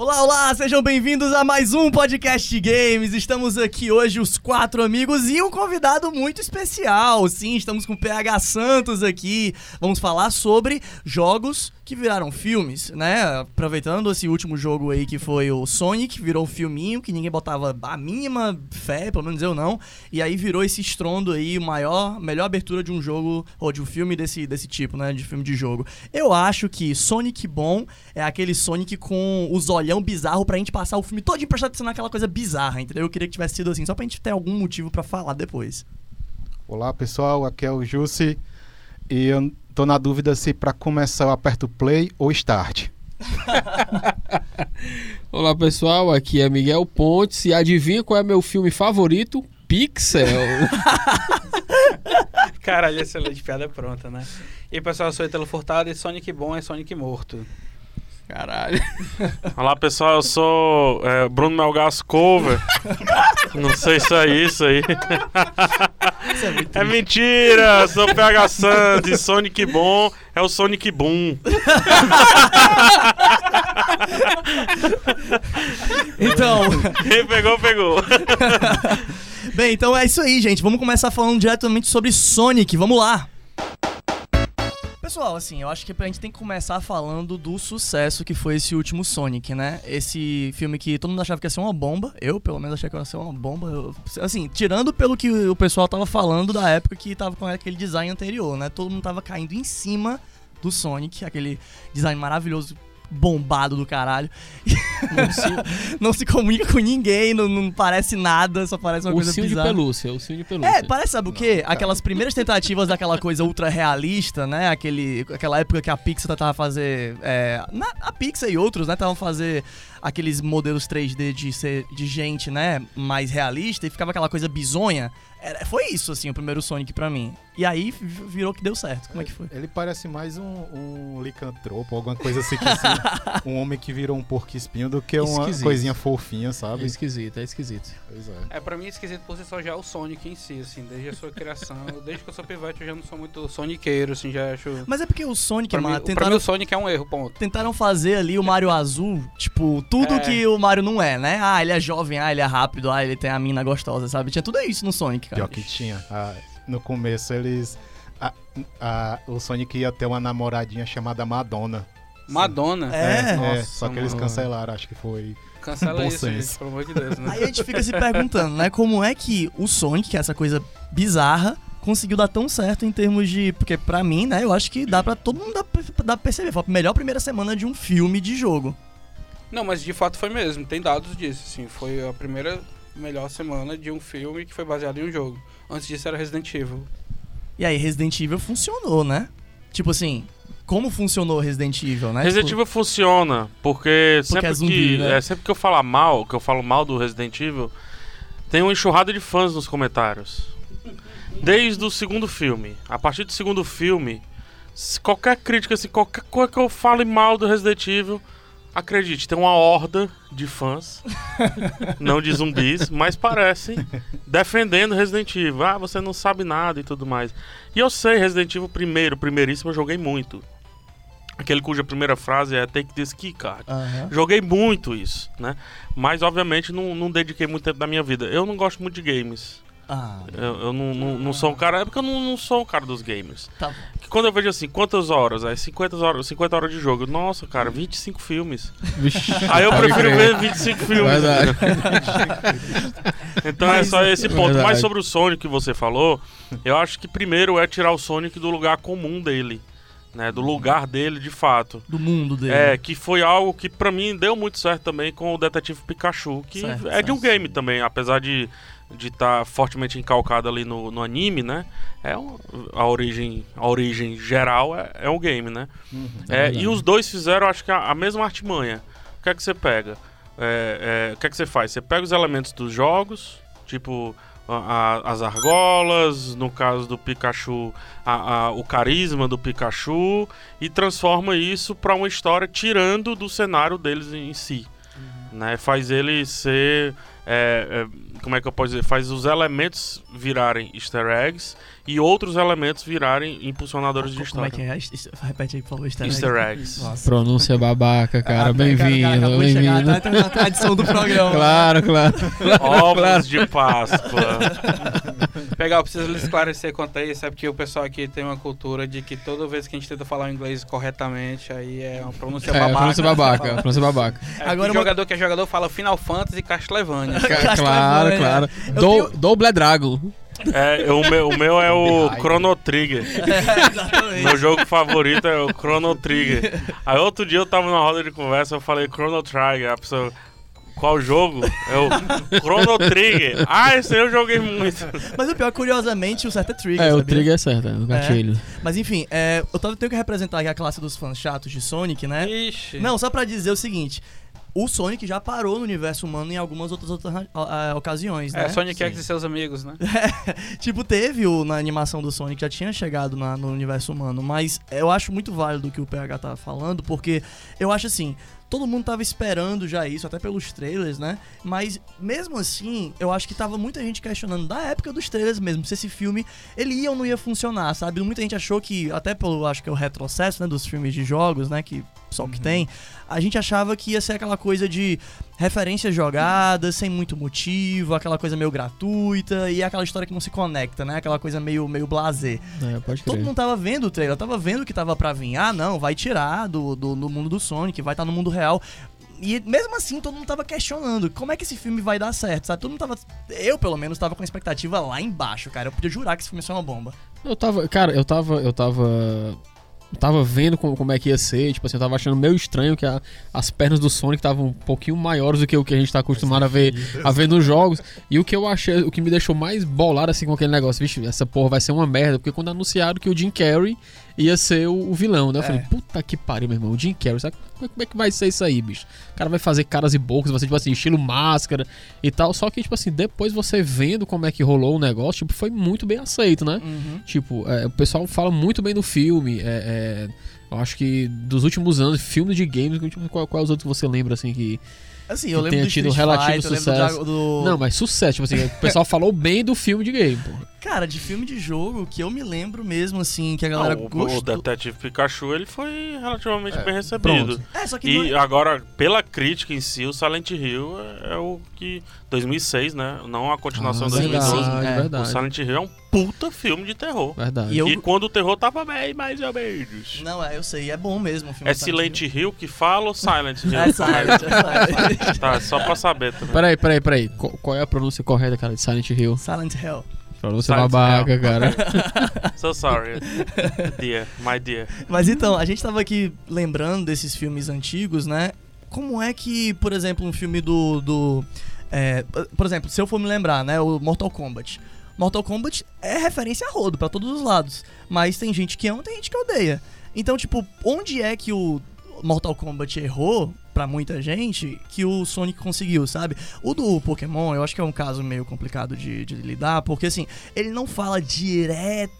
Olá, olá, sejam bem-vindos a mais um podcast games. Estamos aqui hoje, os quatro amigos, e um convidado muito especial. Sim, estamos com o PH Santos aqui. Vamos falar sobre jogos que viraram filmes, né? Aproveitando esse último jogo aí que foi o Sonic, virou um filminho que ninguém botava a mínima fé, pelo menos eu não. E aí virou esse estrondo aí, maior, melhor abertura de um jogo, ou de um filme desse, desse tipo, né? De filme de jogo. Eu acho que Sonic bom é aquele Sonic com os olhão bizarro pra gente passar o filme todo prestando atenção naquela coisa bizarra, entendeu? Eu queria que tivesse sido assim, só pra gente ter algum motivo para falar depois. Olá pessoal, aqui é o Jussi e eu tô na dúvida se para começar eu aperto play ou start. Olá pessoal, aqui é Miguel Pontes e adivinha qual é meu filme favorito? Pixel. Caralho, excelente piada pronta, né? E aí, pessoal, eu sou Italo Furtado e Sonic bom é Sonic morto. Caralho. Olá pessoal, eu sou é, Bruno Melgas Cover. Não sei se é isso aí. Isso é muito É mentira! Sou PH Santos e Sonic Bom é o Sonic Boom. Então, Quem pegou, pegou. bem, então é isso aí, gente. Vamos começar falando diretamente sobre Sonic. Vamos lá. Pessoal, assim, eu acho que a gente tem que começar falando do sucesso que foi esse último Sonic, né? Esse filme que todo mundo achava que ia ser uma bomba. Eu, pelo menos, achei que ia ser uma bomba. Eu- assim, tirando pelo que o pessoal tava falando da época que tava com aquele design anterior, né? Todo mundo tava caindo em cima do Sonic, aquele design maravilhoso, bombado do caralho. Não se, não se comunica com ninguém, não, não parece nada, só parece uma coisa Ursinho de bizarra. pelúcia, ursinho de pelúcia. É, parece, sabe o quê? Aquelas primeiras tentativas daquela coisa ultra realista, né? Aquele, aquela época que a Pixar tava fazer. É, na- a Pixar e outros, né? Estavam fazer aqueles modelos 3D de, ser, de gente, né? Mais realista e ficava aquela coisa bizonha. Era- foi isso, assim, o primeiro Sonic pra mim. E aí vi- virou que deu certo. Como é que foi? Ele parece mais um, um licantropo, alguma coisa assim, que, assim um homem que virou um porco espinho do que uma Esquisito. coisinha fofinha, É sabe? esquisito, é esquisito. Pois é. É, pra mim, esquisito por si só já é o Sonic em si, assim, desde a sua criação. desde que eu sou pivete, eu já não sou muito soniqueiro, assim, já acho... Mas é porque o Sonic, Pra mim, mano, pra mim, tentaram, o Sonic é um erro, ponto. tentaram fazer ali o Mario Azul, tipo, tudo É. que o Mario não é, né? Ah, ele é jovem, ah, ele é rápido, ah, ele tem a mina gostosa, sabe? Tinha tudo isso no Sonic, cara. Pior que tinha. Ah, no começo eles. a- a- o Sonic ia ter uma namoradinha chamada Madonna. Madonna. É. Nossa, só que eles cancelaram, acho que foi. Cancela Bom isso, senso. gente, pelo amor de Deus, né? Aí a gente fica se perguntando, né? Como é que o Sonic, que é essa coisa bizarra, conseguiu dar tão certo em termos de. Porque pra mim, né, eu acho que dá pra todo mundo dar, dá pra perceber. Foi a melhor primeira semana de um filme de jogo. Não, mas de fato foi mesmo, tem dados disso, assim, foi a primeira melhor semana de um filme que foi baseado em um jogo. Antes disso era Resident Evil. E aí Resident Evil funcionou, né? Tipo assim, como funcionou Resident Evil, né? Resident Tipo, Evil funciona, porque sempre é zumbi, que né? é, sempre que eu falar mal, que eu falo mal do Resident Evil, tem uma enxurrada de fãs nos comentários. Desde o segundo filme. A partir do segundo filme, se qualquer crítica, se qualquer coisa que eu fale mal do Resident Evil, acredite, tem uma horda de fãs, não de zumbis, mas parecem defendendo Resident Evil. Ah, você não sabe nada e tudo mais. E eu sei, Resident Evil primeiro, primeiríssimo, eu joguei muito. Aquele cuja primeira frase é Take this key card. aham. Joguei muito isso, né? Mas, obviamente, não, não dediquei muito tempo da minha vida. Eu não gosto muito de games. Ah, Eu, eu não, não, não sou um cara... É porque eu não, não sou um cara dos games. tá. Que quando eu vejo assim, quantas horas? Aí 50 horas, 50 horas de jogo. Nossa, cara, 25 filmes. Vixe, Aí eu prefiro ver 25 filmes. Verdade. Então é só esse ponto. Verdade. Mas sobre o Sonic que você falou, eu acho que primeiro é tirar o Sonic do lugar comum dele. Né, do lugar dele de fato. Do mundo dele. É, que foi algo que pra mim deu muito certo também com o Detetive Pikachu, que Certo, é de um certo. game também, apesar de de estar fortemente encalcado ali no, no anime, né? É um- a origem a origem geral é, é um game, né? É, verdade. e os dois fizeram, acho que a, a mesma artimanha. O que é que você pega? É, é, o que é que você faz? Você pega os elementos dos jogos, tipo a- a- as argolas, no caso do Pikachu, a- o carisma do Pikachu, e transforma isso para uma história tirando do cenário deles em si. Né? Faz ele ser. É, é, como é que eu posso dizer? Faz os elementos virarem easter eggs e outros elementos virarem impulsionadores de Como é história. que é? Repete aí, por favor, easter egg. Easter eggs. Nossa. Pronúncia babaca, cara. Ah, Bem-vindo, acabou de chegar, bem-vindo. tá na tradição do programa. Claro, claro. Ovos de Páscoa. Pegar, eu preciso lhe esclarecer quanto a isso, é porque o pessoal aqui tem uma cultura de que toda vez que a gente tenta falar o inglês corretamente, aí é uma pronúncia É, babaca. pronúncia babaca, pronúncia babaca. É, Agora uma- jogador que é jogador fala Final Fantasy e Castlevania. Ca- Castlevania. Claro, claro. Eu Do, tenho- Double Dragon. É, o, meu, o meu é o. Chrono Trigger. É, exatamente. Meu jogo favorito é o Chrono Trigger. Aí outro dia eu tava numa roda de conversa, eu falei Chrono Trigger. A pessoa, qual jogo? É o Chrono Trigger. Ah, esse aí eu joguei muito. Mas o pior, curiosamente, o certo é Trigger, É, o sabia? trigger é certo, é o gatilho. Mas enfim, é, eu tenho que representar aqui a classe dos fãs chatos de Sonic, né? Ixi. Não, só pra dizer o seguinte. O Sonic já parou no universo humano em algumas outras, outras ah, ocasiões, né? É, Sonic X e seus amigos, né? tipo, teve o, na animação do Sonic, já tinha chegado na- no universo humano, mas eu acho muito válido o que o PH tá falando, porque eu acho assim, todo mundo tava esperando já isso, até pelos trailers, né? Mas mesmo assim, eu acho que tava muita gente questionando da época dos trailers mesmo, se esse filme ele ia ou não ia funcionar, sabe? Muita gente achou que, até pelo, acho que é o retrocesso, né, dos filmes de jogos, né, que só o que tem, a gente achava que ia ser aquela coisa de referências jogadas, sem muito motivo, aquela coisa meio gratuita e aquela história que não se conecta, né? Aquela coisa meio, meio blazer. É, pode Todo mundo tava vendo o trailer, tava vendo que tava pra vir. Ah, não, vai tirar do, do, do mundo do Sonic, vai estar no mundo real. E mesmo assim, todo mundo tava questionando como é que esse filme vai dar certo, sabe? Todo mundo tava. Eu, pelo menos, tava com a expectativa lá embaixo, cara. Eu podia jurar que esse filme ia ser uma bomba. Eu tava, cara, eu tava, eu tava, tava vendo como, como é que ia ser, tipo assim, eu tava achando meio estranho que a- as pernas do Sonic estavam um pouquinho maiores do que o que a gente tá acostumado a ver, a ver nos jogos. E o que eu achei, o que me deixou mais bolado assim com aquele negócio, vixe, essa porra vai ser uma merda, porque quando anunciaram que o Jim Carrey ia ser o, o vilão, né? Eu É. falei, puta que pariu, meu irmão, o Jim Carrey, sabe como é- como é que vai ser isso aí, bicho? O cara vai fazer caras e bocas, vai ser tipo assim, estilo máscara e tal, só que tipo assim, depois você vendo como é que rolou o negócio, tipo, foi muito bem aceito, né? Tipo, é, o pessoal fala muito bem do filme. É, é, eu acho que dos últimos anos, filmes de games, tipo, qual, quais os outros que você lembra, assim, que. Assim, eu lembro tenha do tido Street relativo sucesso. do- Não, mas sucesso, tipo assim, o pessoal falou bem do filme de game, pô. Cara, de filme de jogo que eu me lembro mesmo, assim, que a Não, galera o, o gostou. Detetive Pikachu ele foi relativamente É, bem recebido. pronto. É, só que não E é- agora, pela crítica em si, o Silent Hill é, é o que. 2006, né? Não a continuação de Ah, 2012. verdade, É, O verdade. Silent Hill é um puta filme de terror. Verdade. E eu- E quando o terror tava bem, mais ou menos. Não, é, eu sei, é bom mesmo o filme. É Silent Hill que fala ou Silent Hill? É Silent, é Silent. Tá, só pra saber também. Peraí, peraí, peraí. Qual, é a pronúncia correta, cara, de Silent Hill? Silent Hell. Pronúncia Silent babaca, Hill. cara. So sorry. Dear, my dear. Mas então, a gente tava aqui lembrando desses filmes antigos, né? Como é que, por exemplo, um filme do. do é, por exemplo, se eu for me lembrar, né? O Mortal Kombat. Mortal Kombat é referência a rodo pra todos os lados. Mas tem gente que ama, tem gente que odeia. Então, tipo, onde é que o Mortal Kombat errou pra muita gente que o Sonic conseguiu, sabe? O do Pokémon, eu acho que é um caso meio complicado de, de lidar, porque assim, ele não fala diretamente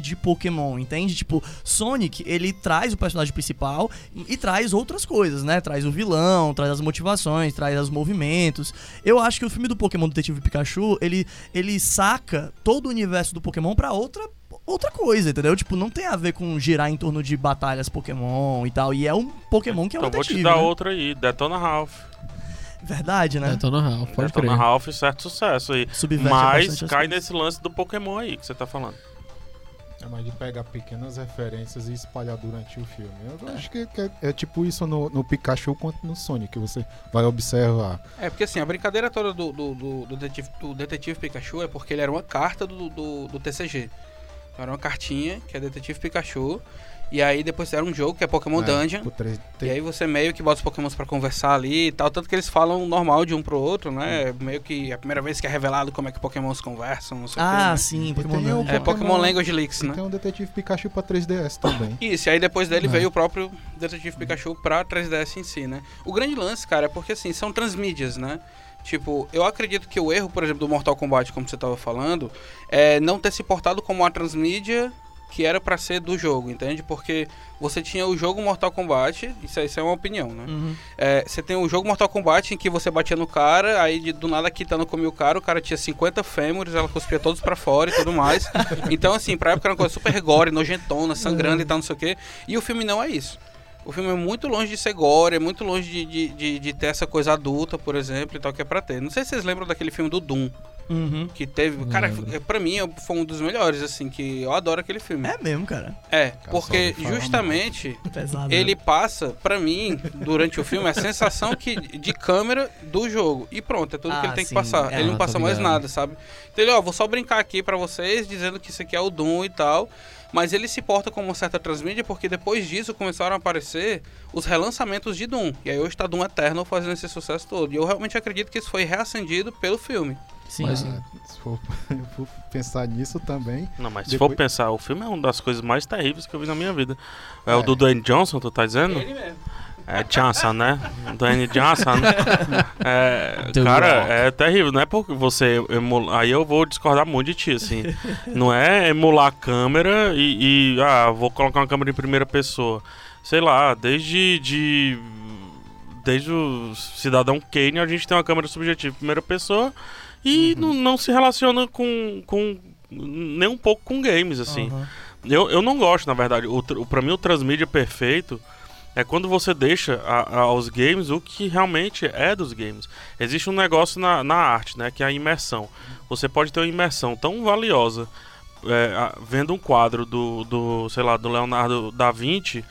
de Pokémon, entende? Tipo, Sonic, ele traz o personagem principal e, e traz outras coisas, né? Traz o vilão, traz as motivações, traz os movimentos. Eu acho que o filme do Pokémon Detetive Pikachu, ele, ele saca todo o universo do Pokémon pra outra outra coisa, entendeu? Tipo, não tem a ver com girar em torno de batalhas Pokémon e tal. E é um Pokémon que é um Então vou te detetive, dar né? outra aí, Detona Ralph. Verdade, né? Detona Ralph, pode Detona crer. Ralph, certo sucesso aí. Subverte Mas cai coisas. nesse lance do Pokémon aí que você tá falando. É mais de pegar pequenas referências e espalhar durante o filme. Eu acho que, que é, é tipo isso no, no Pikachu quanto no Sonic, que você vai observar. É, porque assim, a brincadeira toda do, do, do, do detetive, do detetive Pikachu é porque ele era uma carta do, do, do TCG. Então era uma cartinha, que é Detetive Pikachu. E aí depois era um jogo, que é Pokémon né? Dungeon. Três- E aí você meio que bota os pokémons pra conversar ali e tal. Tanto que eles falam normal de um pro outro, né? Meio que é a primeira vez que é revelado como é que pokémons conversam, não sei o Ah, quê, sim, E Pokémon tem o Dungeon. né? É Pokémon Pokémon- Language Leaks, né? tem um Detetive Pikachu pra 3DS também. Isso, e aí depois dele É. veio o próprio Detetive Pikachu pra 3DS em si, né? O grande lance, cara, é porque assim, são transmídias, né? Tipo, eu acredito que o erro, por exemplo, do Mortal Kombat, como você tava falando, é não ter se portado como uma transmídia que era pra ser do jogo, entende? Porque você tinha o jogo Mortal Kombat, isso, aí- isso é uma opinião, né? Uhum. É, você tem o jogo Mortal Kombat em que você batia no cara, aí de- do nada a Kitana comia o cara, o cara tinha 50 fêmures, ela cuspia todos pra fora e tudo mais. Então, assim, pra época era uma coisa super gore, nojentona, sangrando e tal, não sei o quê. E o filme não é isso. O filme é muito longe de ser gore, é muito longe de, de, de, de ter essa coisa adulta, por exemplo, e tal, que é pra ter. Não sei se vocês lembram daquele filme do Doom, Uhum. que teve. Cara, é- pra mim foi um dos melhores, assim, que eu adoro aquele filme. É mesmo, cara. É, porque justamente Pesado. ele passa, pra mim, durante o filme, a sensação que, de câmera do jogo. E pronto, é tudo que Ah, ele tem sim. que passar. É, ele não passa mais nada, sabe? Então ele, ó, vou só brincar aqui pra vocês, dizendo que isso aqui é o Doom e tal. Mas ele se porta como uma certa transmídia, porque depois disso começaram a aparecer os relançamentos de Doom. E aí hoje tá Doom Eternal fazendo esse sucesso todo. E eu realmente acredito que isso foi reacendido pelo filme. Sim. Mas- sim. Se for, for pensar nisso também. Não, mas se Depois- for pensar, o filme é uma das coisas mais terríveis que eu vi na minha vida. É, o É. do Dwayne Johnson, tu tá dizendo? Ele mesmo. É Johnson, né? Dwayne Johnson. É, cara, Rock. é terrível. Não é porque você emula... Aí eu vou discordar muito de ti, assim. Não é emular a câmera e, e, Ah, vou colocar uma câmera em primeira pessoa. Sei lá, desde... De... Desde o Cidadão Kane a gente tem uma câmera subjetiva em primeira pessoa e não, não se relaciona com, com nem um pouco com games, assim. Aham. Eu, eu não gosto, na verdade. O, pra mim, o transmídia perfeito é quando você deixa a- a- aos games o que realmente é dos games. Existe um negócio na, na arte, né? Que é a imersão. Você pode ter uma imersão tão valiosa é, a- vendo um quadro do, do, sei lá, do Leonardo da Vinci,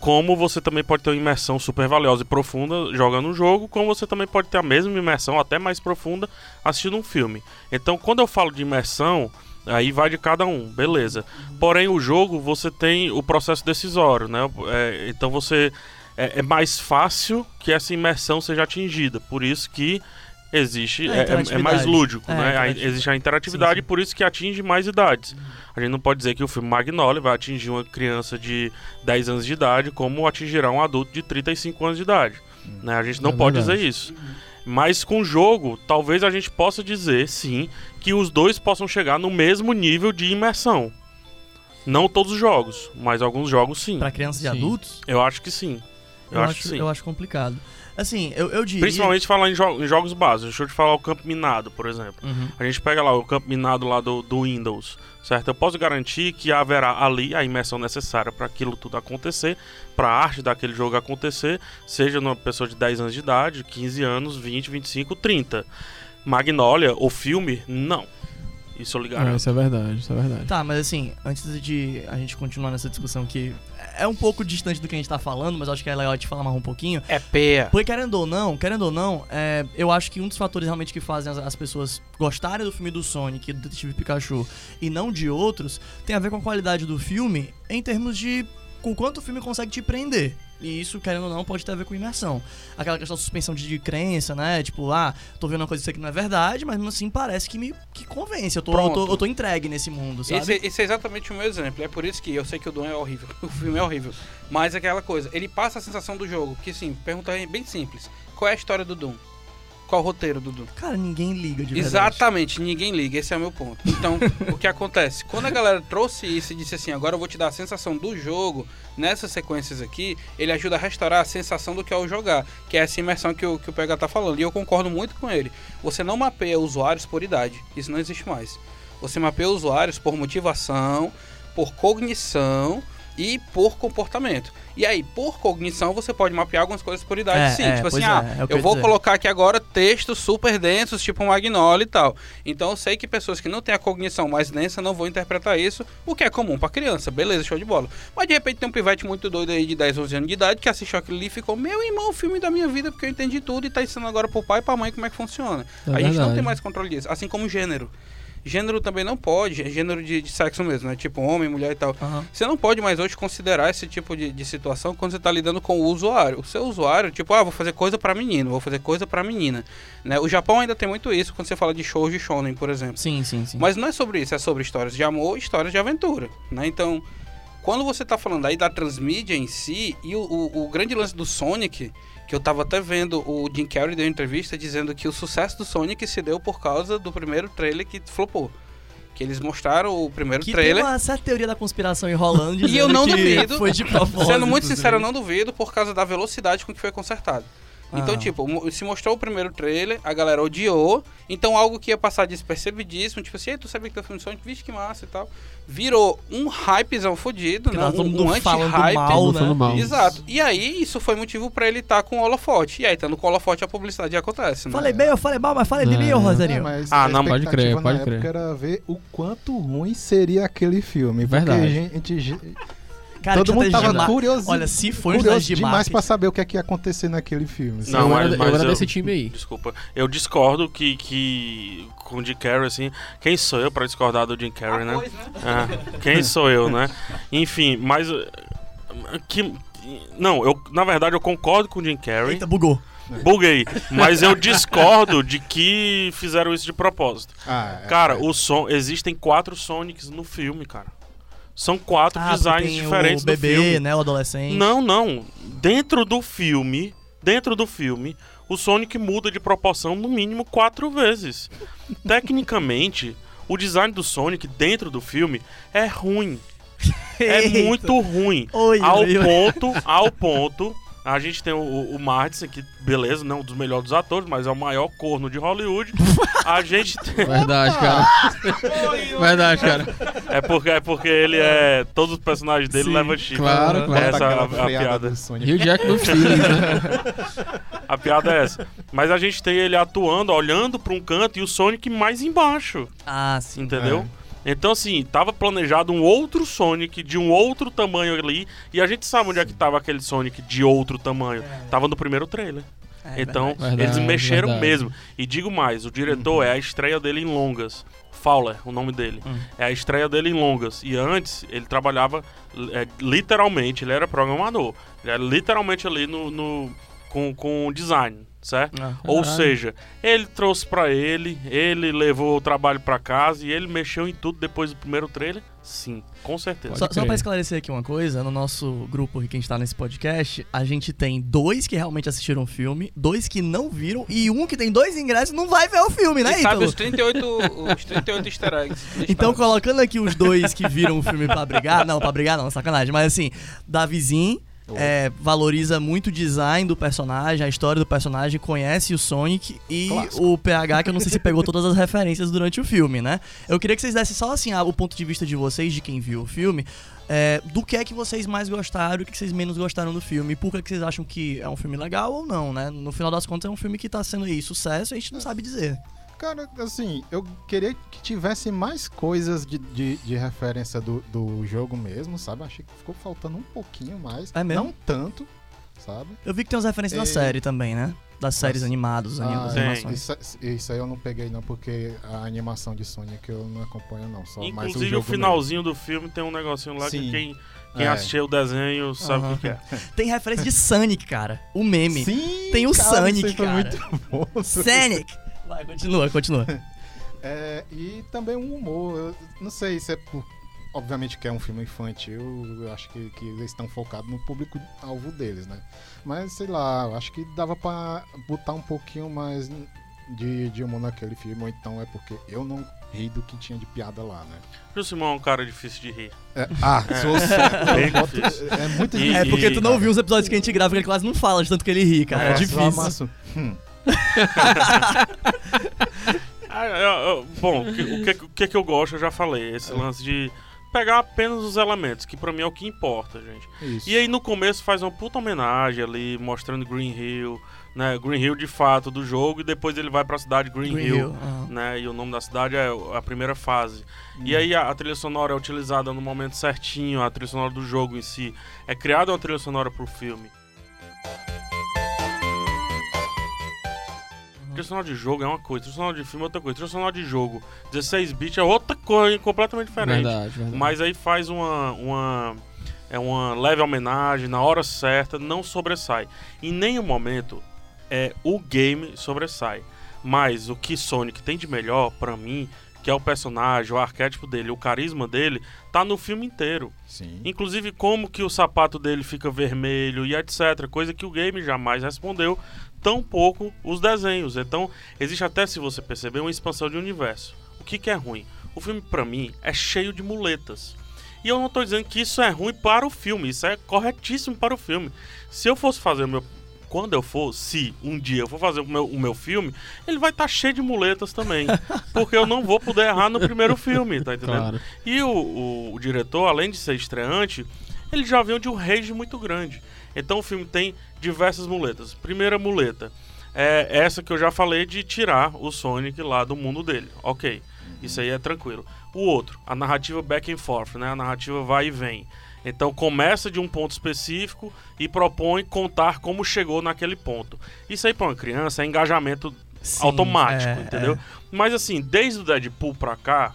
como você também pode ter uma imersão super valiosa e profunda jogando um jogo, como você também pode ter a mesma imersão, até mais profunda, assistindo um filme. Então, quando eu falo de imersão, aí vai de cada um, beleza. Porém, o jogo você tem o processo decisório, né? É, então você é, é mais fácil que essa imersão seja atingida. Por isso que existe É, é, é- mais lúdico, É, né? Interatividade. existe a interatividade Sim, sim. por isso que atinge mais idades. A gente não pode dizer que o filme Magnolia vai atingir uma criança de 10 anos de idade como atingirá um adulto de 35 anos de idade. Né? A gente não É pode verdade. dizer isso. Mas com o jogo, talvez a gente possa dizer, sim, que os dois possam chegar no mesmo nível de imersão. Não todos os jogos, mas alguns jogos sim. Pra crianças e Sim. adultos, Eu acho que sim. Eu, acho, que sim. eu acho complicado. Assim, eu, eu diria... Principalmente falar em, jo- em jogos básicos. Deixa eu te falar o campo minado, por exemplo. Uhum. A gente pega lá o campo minado lá do, do Windows, certo? Eu posso garantir que haverá ali a imersão necessária para aquilo tudo acontecer, para a arte daquele jogo acontecer, seja numa pessoa de 10 anos de idade, 15 anos, 20, 25, 30. Magnolia, o filme, não. Isso eu É, garanto. isso é verdade, isso é verdade. Tá, mas assim, antes de a gente continuar nessa discussão que é um pouco distante do que a gente tá falando, mas acho que é legal te falar mais um pouquinho. É peia. Porque querendo ou não, querendo ou não, é, eu acho que um dos fatores realmente que fazem as, as pessoas gostarem do filme do Sonic do Detetive Pikachu e não de outros, tem a ver com a qualidade do filme em termos de com quanto o filme consegue te prender. E isso, querendo ou não, pode ter a ver com imersão. Aquela questão da suspensão de, de crença, né? Tipo, ah, tô vendo uma coisa que isso aqui não é verdade, mas mesmo assim parece que me que convence. Eu tô, eu tô, eu tô entregue nesse mundo, sabe? Esse, esse é exatamente o meu exemplo. É por isso que eu sei que o Doom é horrível. O filme é horrível. Mas é aquela coisa, ele passa a sensação do jogo. Que sim, pergunta bem simples. Qual é a história do Doom? Qual o roteiro Doom? Cara, ninguém liga de verdade. Exatamente, ninguém liga, esse é o meu ponto. Então, o que acontece? Quando a galera trouxe isso e disse assim, agora eu vou te dar a sensação do jogo nessas sequências aqui, ele ajuda a restaurar a sensação do que é o jogar, que é essa imersão que o, que o PH tá falando. E eu concordo muito com ele. Você não mapeia usuários por idade, isso não existe mais. Você mapeia usuários por motivação, por cognição e por comportamento. E aí, por cognição, você pode mapear algumas coisas por idade, É, sim. é, tipo assim, pois ah, é, é eu eu vou dizer. colocar aqui agora textos super densos, tipo Magnolia e tal. Então eu sei que pessoas que não têm a cognição mais densa não vão interpretar isso, o que é comum pra criança. Beleza, show de bola. Mas de repente tem um pivete muito doido aí de 10, 11 anos de idade que assistiu aquilo ali e ficou, meu irmão, o filme da minha vida, porque eu entendi tudo e tá ensinando agora pro pai e pra mãe como é que funciona. É a gente não tem mais controle disso. Assim como gênero. Gênero também não pode, é gênero de, de sexo mesmo, né? Tipo homem, mulher e tal. Aham. Você não pode mais hoje considerar esse tipo de, de situação quando você está lidando com o usuário. O seu usuário, tipo, ah, vou fazer coisa para menino, vou fazer coisa para menina. Né? O Japão ainda tem muito isso quando você fala de shows de shonen, por exemplo. Sim, sim, sim. Mas não é sobre isso, é sobre histórias de amor e histórias de aventura. Né? Então, quando você está falando aí da transmídia em si, e o, o- o grande lance do Sonic, que eu tava até vendo o Jim Carrey deu uma entrevista dizendo que o sucesso do Sonic se deu por causa do primeiro trailer que flopou. Que eles mostraram o primeiro Que trailer. tem uma certa teoria da conspiração enrolando E eu não que duvido. foi de propósito. Sendo muito sincero, eu não duvido por causa da velocidade com que foi consertado. Então, Ah. tipo, se mostrou o primeiro trailer, a galera odiou. Então, algo que ia passar despercebidíssimo, tipo assim, "Ei, tu sabia que tá filme Sonic? Vixe, que massa e tal. Virou um hypezão fodido, né? Um, um anti-hype. mal, né? mal. Exato. E aí, isso foi motivo pra ele estar com o holofote. E aí, estando com o holofote, a publicidade acontece, né? Falei bem, eu falei mal, mas falei de mim, ô É. Roserinho. É, mas Ah, não, pode crer, pode crer. era ver o quanto ruim seria aquele filme. Verdade. Porque a gente, Cara, todo mundo tava curioso, Olha, se for curioso de demais marketing- pra saber o que, é que ia acontecer naquele filme. Não, eu, mas- era, mas eu era eu- desse time aí. Desculpa. Eu discordo que, que com o Jim Carrey, assim. Quem sou eu pra discordar do Jim Carrey, né? Pois, né? É, quem sou eu, né? Enfim, mas. Que, não, eu, na verdade eu concordo com o Jim Carrey. Eita, bugou. Buguei. Mas eu discordo de que fizeram isso de propósito. Ah, é, Cara, é. o som. Existem quatro Sonics no filme, cara. São quatro Ah, designs diferentes o do bebê, filme. né, o adolescente. Não, não. Dentro do filme, dentro do filme, o Sonic muda de proporção no mínimo quatro vezes. Tecnicamente, o design do Sonic dentro do filme é ruim. É muito ruim. Oi, Ao oi, oi. ponto, ao ponto. A gente tem o, o Martin, que beleza, não um dos melhores dos atores, mas é o maior corno de Hollywood. A gente tem, Verdade, cara. Verdade, cara. é porque é porque ele é todos os personagens dele Sim, levam chifre. claro, Bota claro. Essa é a, a piada. do Sonic. Rio Jack no Feelings, né? A piada é essa. Mas a gente tem ele atuando, olhando pra um canto e o Sonic mais embaixo, Ah, sim. entendeu? Então, assim, tava planejado um outro Sonic de um outro tamanho ali. E a gente sabe onde é que tava aquele Sonic de outro tamanho. Tava no primeiro trailer. É, então, verdade. eles mexeram verdade. mesmo. E digo mais, o diretor é a estreia dele em longas. Fowler, o nome dele. Hum. É a estreia dele em longas. E antes, ele trabalhava é, literalmente, ele era programador. Ele era literalmente ali no, no- com, com design, certo? Ah. Ou Caralho. seja, ele trouxe pra ele, ele levou o trabalho pra casa e ele mexeu em tudo depois do primeiro trailer? Sim, com certeza. Só, só pra esclarecer aqui uma coisa, no nosso grupo aqui que a gente tá nesse podcast, a gente tem dois que realmente assistiram o filme, dois que não viram e um que tem dois ingressos e não vai ver o filme, né, E sabe os 38, os 38 easter eggs. Então, colocando aqui os dois que viram o filme pra brigar, não, pra brigar não, sacanagem, mas assim, Davizinho é, valoriza muito o design do personagem, a história do personagem, conhece o Sonic e o PH, que eu não sei se pegou todas as referências durante o filme, né? Eu queria que vocês dessem só assim o ponto de vista de vocês, de quem viu o filme, é, do que é que vocês mais gostaram e o que vocês menos gostaram do filme, por que, que vocês acham que é um filme legal ou não, né? No final das contas é um filme que tá sendo aí sucesso e a gente não sabe dizer. Cara, assim, eu queria que tivesse mais coisas de, de, de referência do, do jogo mesmo, sabe? Achei que ficou faltando um pouquinho mais. É mesmo? Não tanto, sabe? Eu vi que tem umas referências da É. série também, né? Das séries Nossa. animadas, Ah, animações. Isso, isso aí eu não peguei não, porque a animação de Sonic eu não acompanho não. Só mais o Inclusive, o, jogo finalzinho do filme tem um negocinho lá que Sim. quem, quem É. assistiu o desenho sabe o que que é. Tem referência de Sonic, cara. O meme. mesmo. Sim, Tem o cara, Sonic, cara. muito bom. Sonic! Vai, continua, continua. É, e também um humor. Eu não sei se é por. Obviamente que é um filme infantil, eu acho que, que eles estão focados no público-alvo deles, né? Mas sei lá, eu acho que dava pra botar um pouquinho mais de, de humor naquele filme, ou então é porque eu não ri do que tinha de piada lá, né? O Simão é um cara difícil de rir. É, ah, É. sou boto- difícil. É muito difícil. É porque tu não viu os episódios que a gente grava, que ele quase não fala de tanto que ele ri, cara. É, Nossa, difícil. Hum. Ah, eu- eu- bom, o que, o, que, o que eu gosto, eu já falei. Esse lance de pegar apenas os elementos, que pra mim é o que importa, gente. Isso. E aí no começo faz uma puta homenagem ali, mostrando Green Hill, né? Green Hill de fato do jogo, e depois ele vai pra cidade Green, Green Hill. Hill. Né, e o nome da cidade é a primeira fase. E aí a, a trilha sonora é utilizada no momento certinho, a trilha sonora do jogo em si. É criada uma trilha sonora pro filme. Trilha sonora de jogo é uma coisa, trilha sonora de filme é outra coisa. Trilha sonora de jogo, 16 bits é outra coisa, completamente diferente. Verdade, verdade. Mas aí faz uma, uma, é uma leve homenagem, na hora certa, não sobressai. Em nenhum momento é, o game sobressai. Mas o que Sonic tem de melhor, pra mim, que é o personagem, o arquétipo dele, o carisma dele, tá no filme inteiro. Sim. Inclusive como que o sapato dele fica vermelho e etc. Coisa que o game jamais respondeu, tão pouco os desenhos. Então, existe até, se você perceber, uma expansão de universo. O que, que é ruim? O filme, pra mim, é cheio de muletas. E eu não tô dizendo que isso é ruim para o filme, isso é corretíssimo para o filme. Se eu fosse fazer o meu. Quando eu for, se um dia eu for fazer o meu, o meu filme, ele vai estar cheio de muletas também. porque eu não vou poder errar no primeiro filme, tá entendendo? Claro. E o, o- o diretor, além de ser estreante, ele já veio de um rage muito grande. Então o filme tem diversas muletas. Primeira muleta é essa que eu já falei de tirar o Sonic lá do mundo dele. Ok, isso aí é tranquilo. O outro, a narrativa back and forth, né? A narrativa vai e vem. Então começa de um ponto específico e propõe contar como chegou naquele ponto. Isso aí para uma criança é engajamento Sim, automático, é, entendeu? Mas assim, desde o Deadpool pra cá,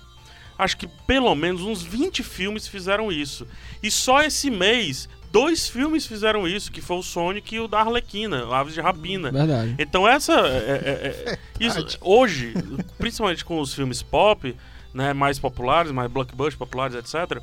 acho que pelo menos uns 20 filmes fizeram isso. E só esse mês, dois filmes fizeram isso, que foi o Sonic e o da Arlequina, Aves de Rapina. Verdade. Então essa é, é- é- isso hoje, principalmente com os filmes pop, né, mais populares, mais blockbusters populares, etc,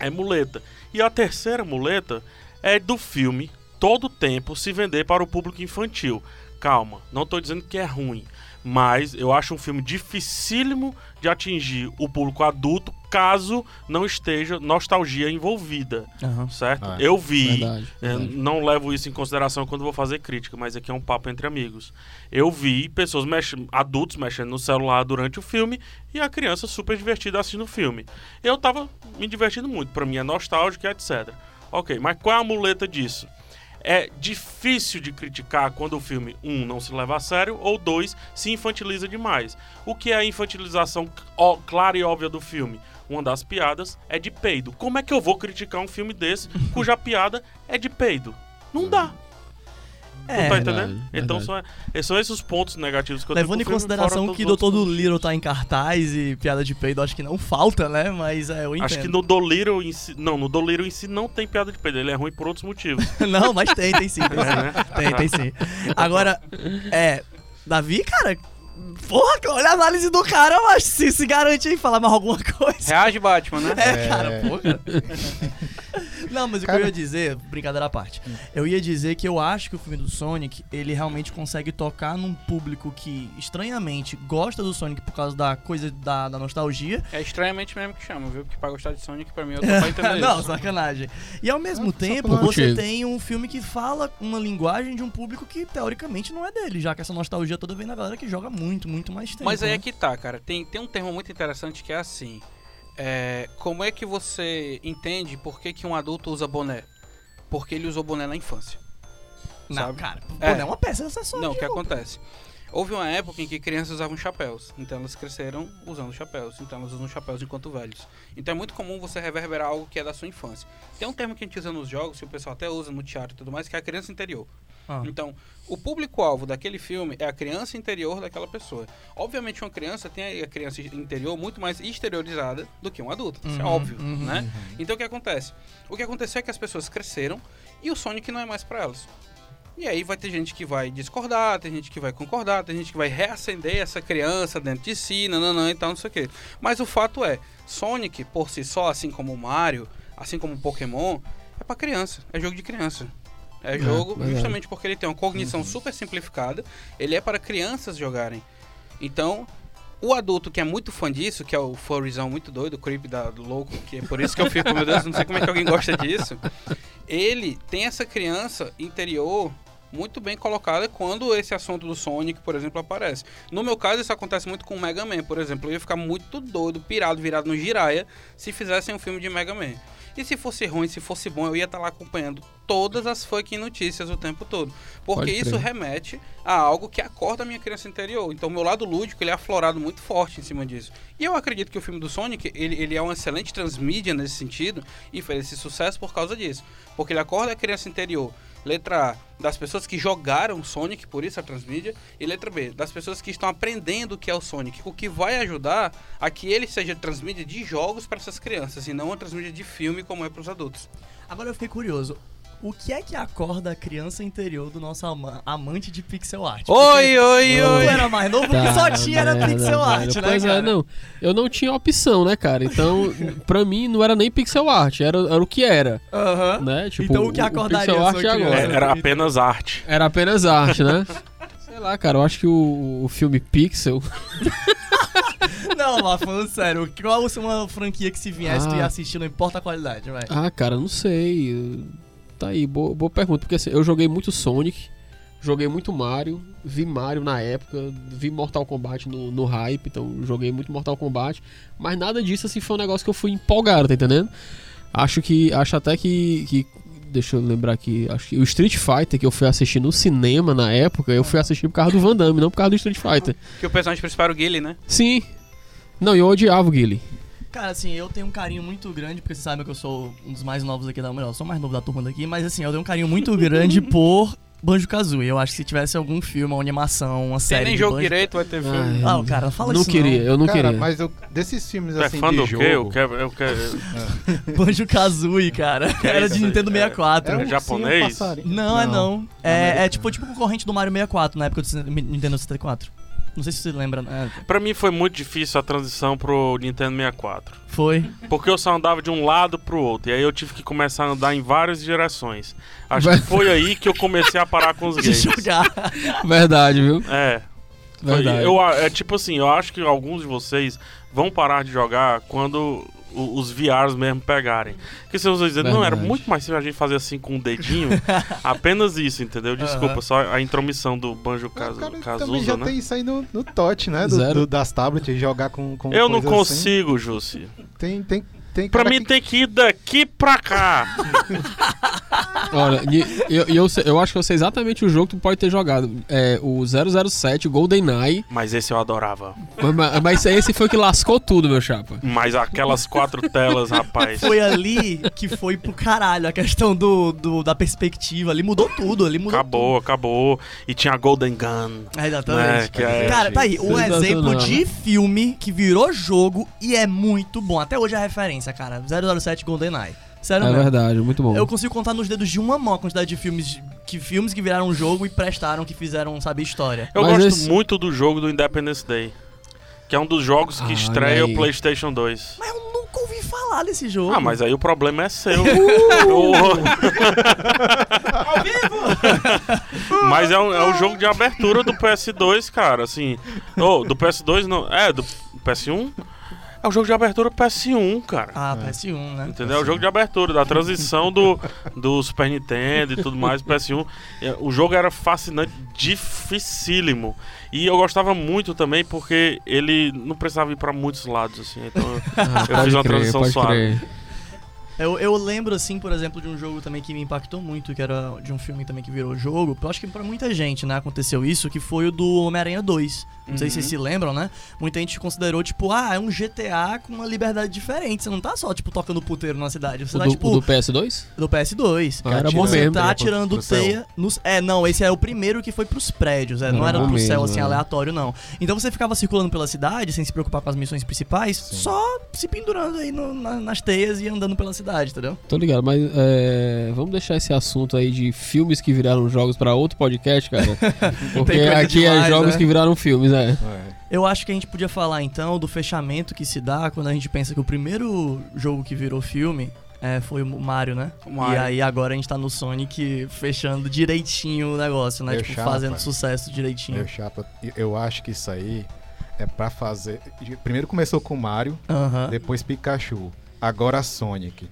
é muleta. E a terceira muleta é do filme todo o tempo se vender para o público infantil. Calma, não estou dizendo que é ruim, mas eu acho um filme dificílimo de atingir o público adulto caso não esteja nostalgia envolvida, Aham. certo? Ah, eu vi, Verdade. é, verdade. não levo isso em consideração quando vou fazer crítica, mas aqui é um papo entre amigos. Eu vi pessoas mex... adultos mexendo no celular durante o filme e a criança super divertida assistindo o filme. Eu tava me divertindo muito, pra mim é nostálgico e etc. Ok, mas qual é a muleta disso? É difícil de criticar quando o filme, um, não se leva a sério, ou dois, se infantiliza demais. O que é a infantilização ó- clara e óbvia do filme? Uma das piadas é de peido. Como é que eu vou criticar um filme desse cuja piada é de peido? Não dá. É, não tá verdade, entendendo? Então são, são esses os pontos negativos que eu Levando em consideração que Doutor do Little tá em cartaz e piada de peido, acho que não falta, né? Mas é, eu entendo. Acho que no Dolittle em si. Não, no Dolittle em si não tem piada de peido. Ele é ruim por outros motivos. não, mas tem, tem sim, tem É, sim. né? Tem, tem sim. Agora, é. Davi, cara. Porra, olha a análise do cara, mas se se garante aí falar mais alguma coisa. Reage, Batman, né? É, cara, porra. Não, mas o que eu ia dizer, brincadeira à parte, eu ia dizer que eu acho que o filme do Sonic, ele realmente consegue tocar num público que, estranhamente, gosta do Sonic por causa da coisa da, da nostalgia. É estranhamente mesmo que chama, viu? Porque pra gostar de Sonic, pra mim, eu tô pra entender Não, isso. sacanagem. E ao mesmo Só tempo, você tem um filme que fala uma linguagem de um público que, teoricamente, não é dele, já que essa nostalgia toda vem da galera que joga muito, muito mais tempo. Mas aí né? é que tá, cara. Tem, tem um termo muito interessante que é assim. É, como é que você entende por que, que um adulto usa boné? Porque ele usou boné na infância. Não, sabe? cara, É. boné é uma peça acessória. Não, o que acontece? Houve uma época em que crianças usavam chapéus, então elas cresceram usando chapéus, então elas usam chapéus enquanto velhos. Então é muito comum você reverberar algo que é da sua infância. Tem um termo que a gente usa nos jogos, que o pessoal até usa no teatro e tudo mais, que é a criança interior. Ah. Então, o público-alvo daquele filme é a criança interior daquela pessoa. Obviamente, uma criança tem a criança interior muito mais exteriorizada do que um adulto. Isso é Uhum, óbvio, uhum, né? Então, o que acontece? O que aconteceu é que as pessoas cresceram e o Sonic não é mais pra elas. E aí vai ter gente que vai discordar, tem gente que vai concordar, tem gente que vai reacender essa criança dentro de si, nananã e tal, não sei o quê. Mas o fato é, Sonic, por si só, assim como o Mario, assim como o Pokémon, é pra criança, é jogo de criança. É jogo verdade. justamente porque ele tem uma cognição super simplificada, ele é para crianças jogarem. Então, o adulto que é muito fã disso, que é o furryzão muito doido, o creep da, do louco, que é por isso que eu fico, meu Deus, não sei como é que alguém gosta disso. Ele tem essa criança interior muito bem colocada quando esse assunto do Sonic, por exemplo, aparece. No meu caso, isso acontece muito com o Mega Man, por exemplo. Eu ia ficar muito doido, pirado, virado no giraia, se fizessem um filme de Mega Man. E se fosse ruim, se fosse bom, eu ia estar lá acompanhando todas as fucking notícias o tempo todo. Porque isso remete a algo que acorda a minha criança interior. Então, o meu lado lúdico, ele é aflorado muito forte em cima disso. E eu acredito que o filme do Sonic, ele, ele é uma excelente transmídia nesse sentido e fez esse sucesso por causa disso. Porque ele acorda a criança interior. Letra A, das pessoas que jogaram Sonic, por isso a transmídia. E letra B, das pessoas que estão aprendendo o que é o Sonic. O que vai ajudar a que ele seja transmídia de jogos para essas crianças e não uma transmídia de filme como é para os adultos. Agora eu fiquei curioso. O que é que acorda a criança interior do nosso ama- amante de pixel art? Oi, oi, Quando oi! tu era mais novo, o que só tinha era merda, pixel art, velho. né, Pois cara? é, não. Eu não tinha opção, né, cara? Então, pra mim, não era nem pixel art, era, era o que era, Aham. né? Tipo, Então, o que acordaria pixel a art é agora. É, era apenas arte. Era apenas arte, né? Sei lá, cara, eu acho que o, o filme Pixel. Não, mas falando sério, qual uma franquia que se viesse tu ia Ah. assistir, não importa a qualidade, vai. Ah, cara, não sei. Eu- Tá aí, boa, boa pergunta. Porque assim, eu joguei muito Sonic, joguei muito Mario, vi Mario na época, vi Mortal Kombat no, no hype, então joguei muito Mortal Kombat. Mas nada disso assim foi um negócio que eu fui empolgado, tá entendendo? Acho que. Acho até que. que deixa eu lembrar aqui. Acho que o Street Fighter que eu fui assistir no cinema na época, eu fui assistir por causa do Van Damme, não por causa do Street Fighter. Que o personagem principal era o Guile, né? Sim. Não, eu odiava o Guile. Cara, assim, eu tenho um carinho muito grande, porque vocês sabem que eu sou um dos mais novos aqui da. Melhor, eu sou o mais novo da turma daqui, mas assim, eu tenho um carinho muito grande por Banjo Kazooie. Eu acho que se tivesse algum filme, uma animação, uma Tem série. nem de jogo Banjo- direito, vai ter filme. Ah, cara, não fala não isso. queria, eu não Cara, queria. mas eu- desses filmes é assim fã de do jogo... quê? Eu quero. Eu quero... Não. Banjo Kazooie, cara. Era de? Nintendo 64. É um japonês? ursinho passarinho. Não, é não. É, é tipo, tipo concorrente do Mario 64 na época do Nintendo 64. Não sei se você lembra. né? Pra mim foi muito difícil a transição pro Nintendo 64. Foi. Porque eu só andava de um lado pro outro. E aí eu tive que começar a andar em várias direções. Acho que foi aí que eu comecei a parar com os De games. jogar. Verdade, viu? É. Foi- Verdade. Eu, é tipo assim, eu acho que alguns de vocês vão parar de jogar quando os VRs mesmo pegarem. Porque se vocês dizem, não, era muito mais simples a gente fazer assim com o dedinho. apenas isso, entendeu? Desculpa, só a intromissão do Banjo cara, também já né? tem isso aí no, no TOT, né? Do, Zero. do- das tablets, jogar com, com Eu não assim. consigo, Jussi. Tem, tem, tem Pra mim que- tem que ir daqui pra cá. Olha, eu, eu, eu acho que eu sei exatamente o jogo que tu pode ter jogado. É o 007, o GoldenEye. Mas esse eu adorava. Mas, mas esse foi o que lascou tudo, meu chapa. Mas aquelas quatro telas, rapaz. Foi ali que foi pro caralho a questão do, do- da perspectiva. Ali mudou tudo. Ali mudou Acabou, acabou. E tinha a Golden Gun. tudo. É, exatamente. Né, que é- Cara, tá aí, um exemplo de filme que virou jogo e é muito bom. Até hoje é a referência, cara. 007 GoldenEye. Sério É mesmo. verdade, muito bom. Eu consigo contar nos dedos de uma mão a quantidade de filmes que, filmes que viraram jogo e prestaram, que fizeram, sabe, história. Eu Mas gosto esse- muito do jogo do Independence Day. Que é um dos jogos que Ah, estreia o PlayStation 2. Mas eu nunca ouvi falar desse jogo. Ah, mas aí o problema é seu. mas é um, é um jogo de abertura do PS2, cara. Assim. Ou, do PS2 não. É, do PS1? É o jogo de abertura do PS1, cara. Ah, PS1, né? Entendeu? É o jogo de abertura, da transição do, do Super Nintendo e tudo mais, do PS1. É, O jogo era fascinante, dificílimo. E eu gostava muito também porque ele não precisava ir pra muitos lados, assim. Então eu- Ah, eu fiz uma crer, transição suave. crer. Eu, eu lembro, assim, por exemplo, de um jogo também que me impactou muito, que era de um filme também que virou jogo. Eu acho que pra muita gente, né, aconteceu isso, que foi o do Homem-Aranha 2. Não sei se vocês Uhum. se lembram, né? Muita gente considerou, tipo, ah, é um GTA com uma liberdade diferente. Você não tá só, tipo, tocando puteiro na cidade. Você O tá, do, tipo, o do PS2? do PS2. Ah, era bom Você mesmo. tá Pro- atirando pro céu. teia nos. É, não, esse é o primeiro que foi pros prédios, é, não Era era bom pro céu mesmo, assim é. aleatório, não. Então você ficava circulando pela cidade sem se preocupar com as missões principais, só se pendurando aí no- na- nas teias e andando pela cidade, entendeu? Tô ligado, mas é, vamos deixar esse assunto aí de filmes que viraram jogos pra outro podcast, cara. Porque aqui é demais, jogos né? que viraram filmes, é. É. Eu acho que a gente podia falar então do fechamento que se dá quando a gente pensa que o primeiro jogo que virou filme é, foi o Mario, né? O Mario. E aí agora a gente tá no Sonic fechando direitinho o negócio, né? Meu tipo, chapa. fazendo sucesso direitinho. Meu chapa, eu acho que isso aí é pra fazer. Primeiro começou com Mario, Aham. depois Pikachu, agora Sonic.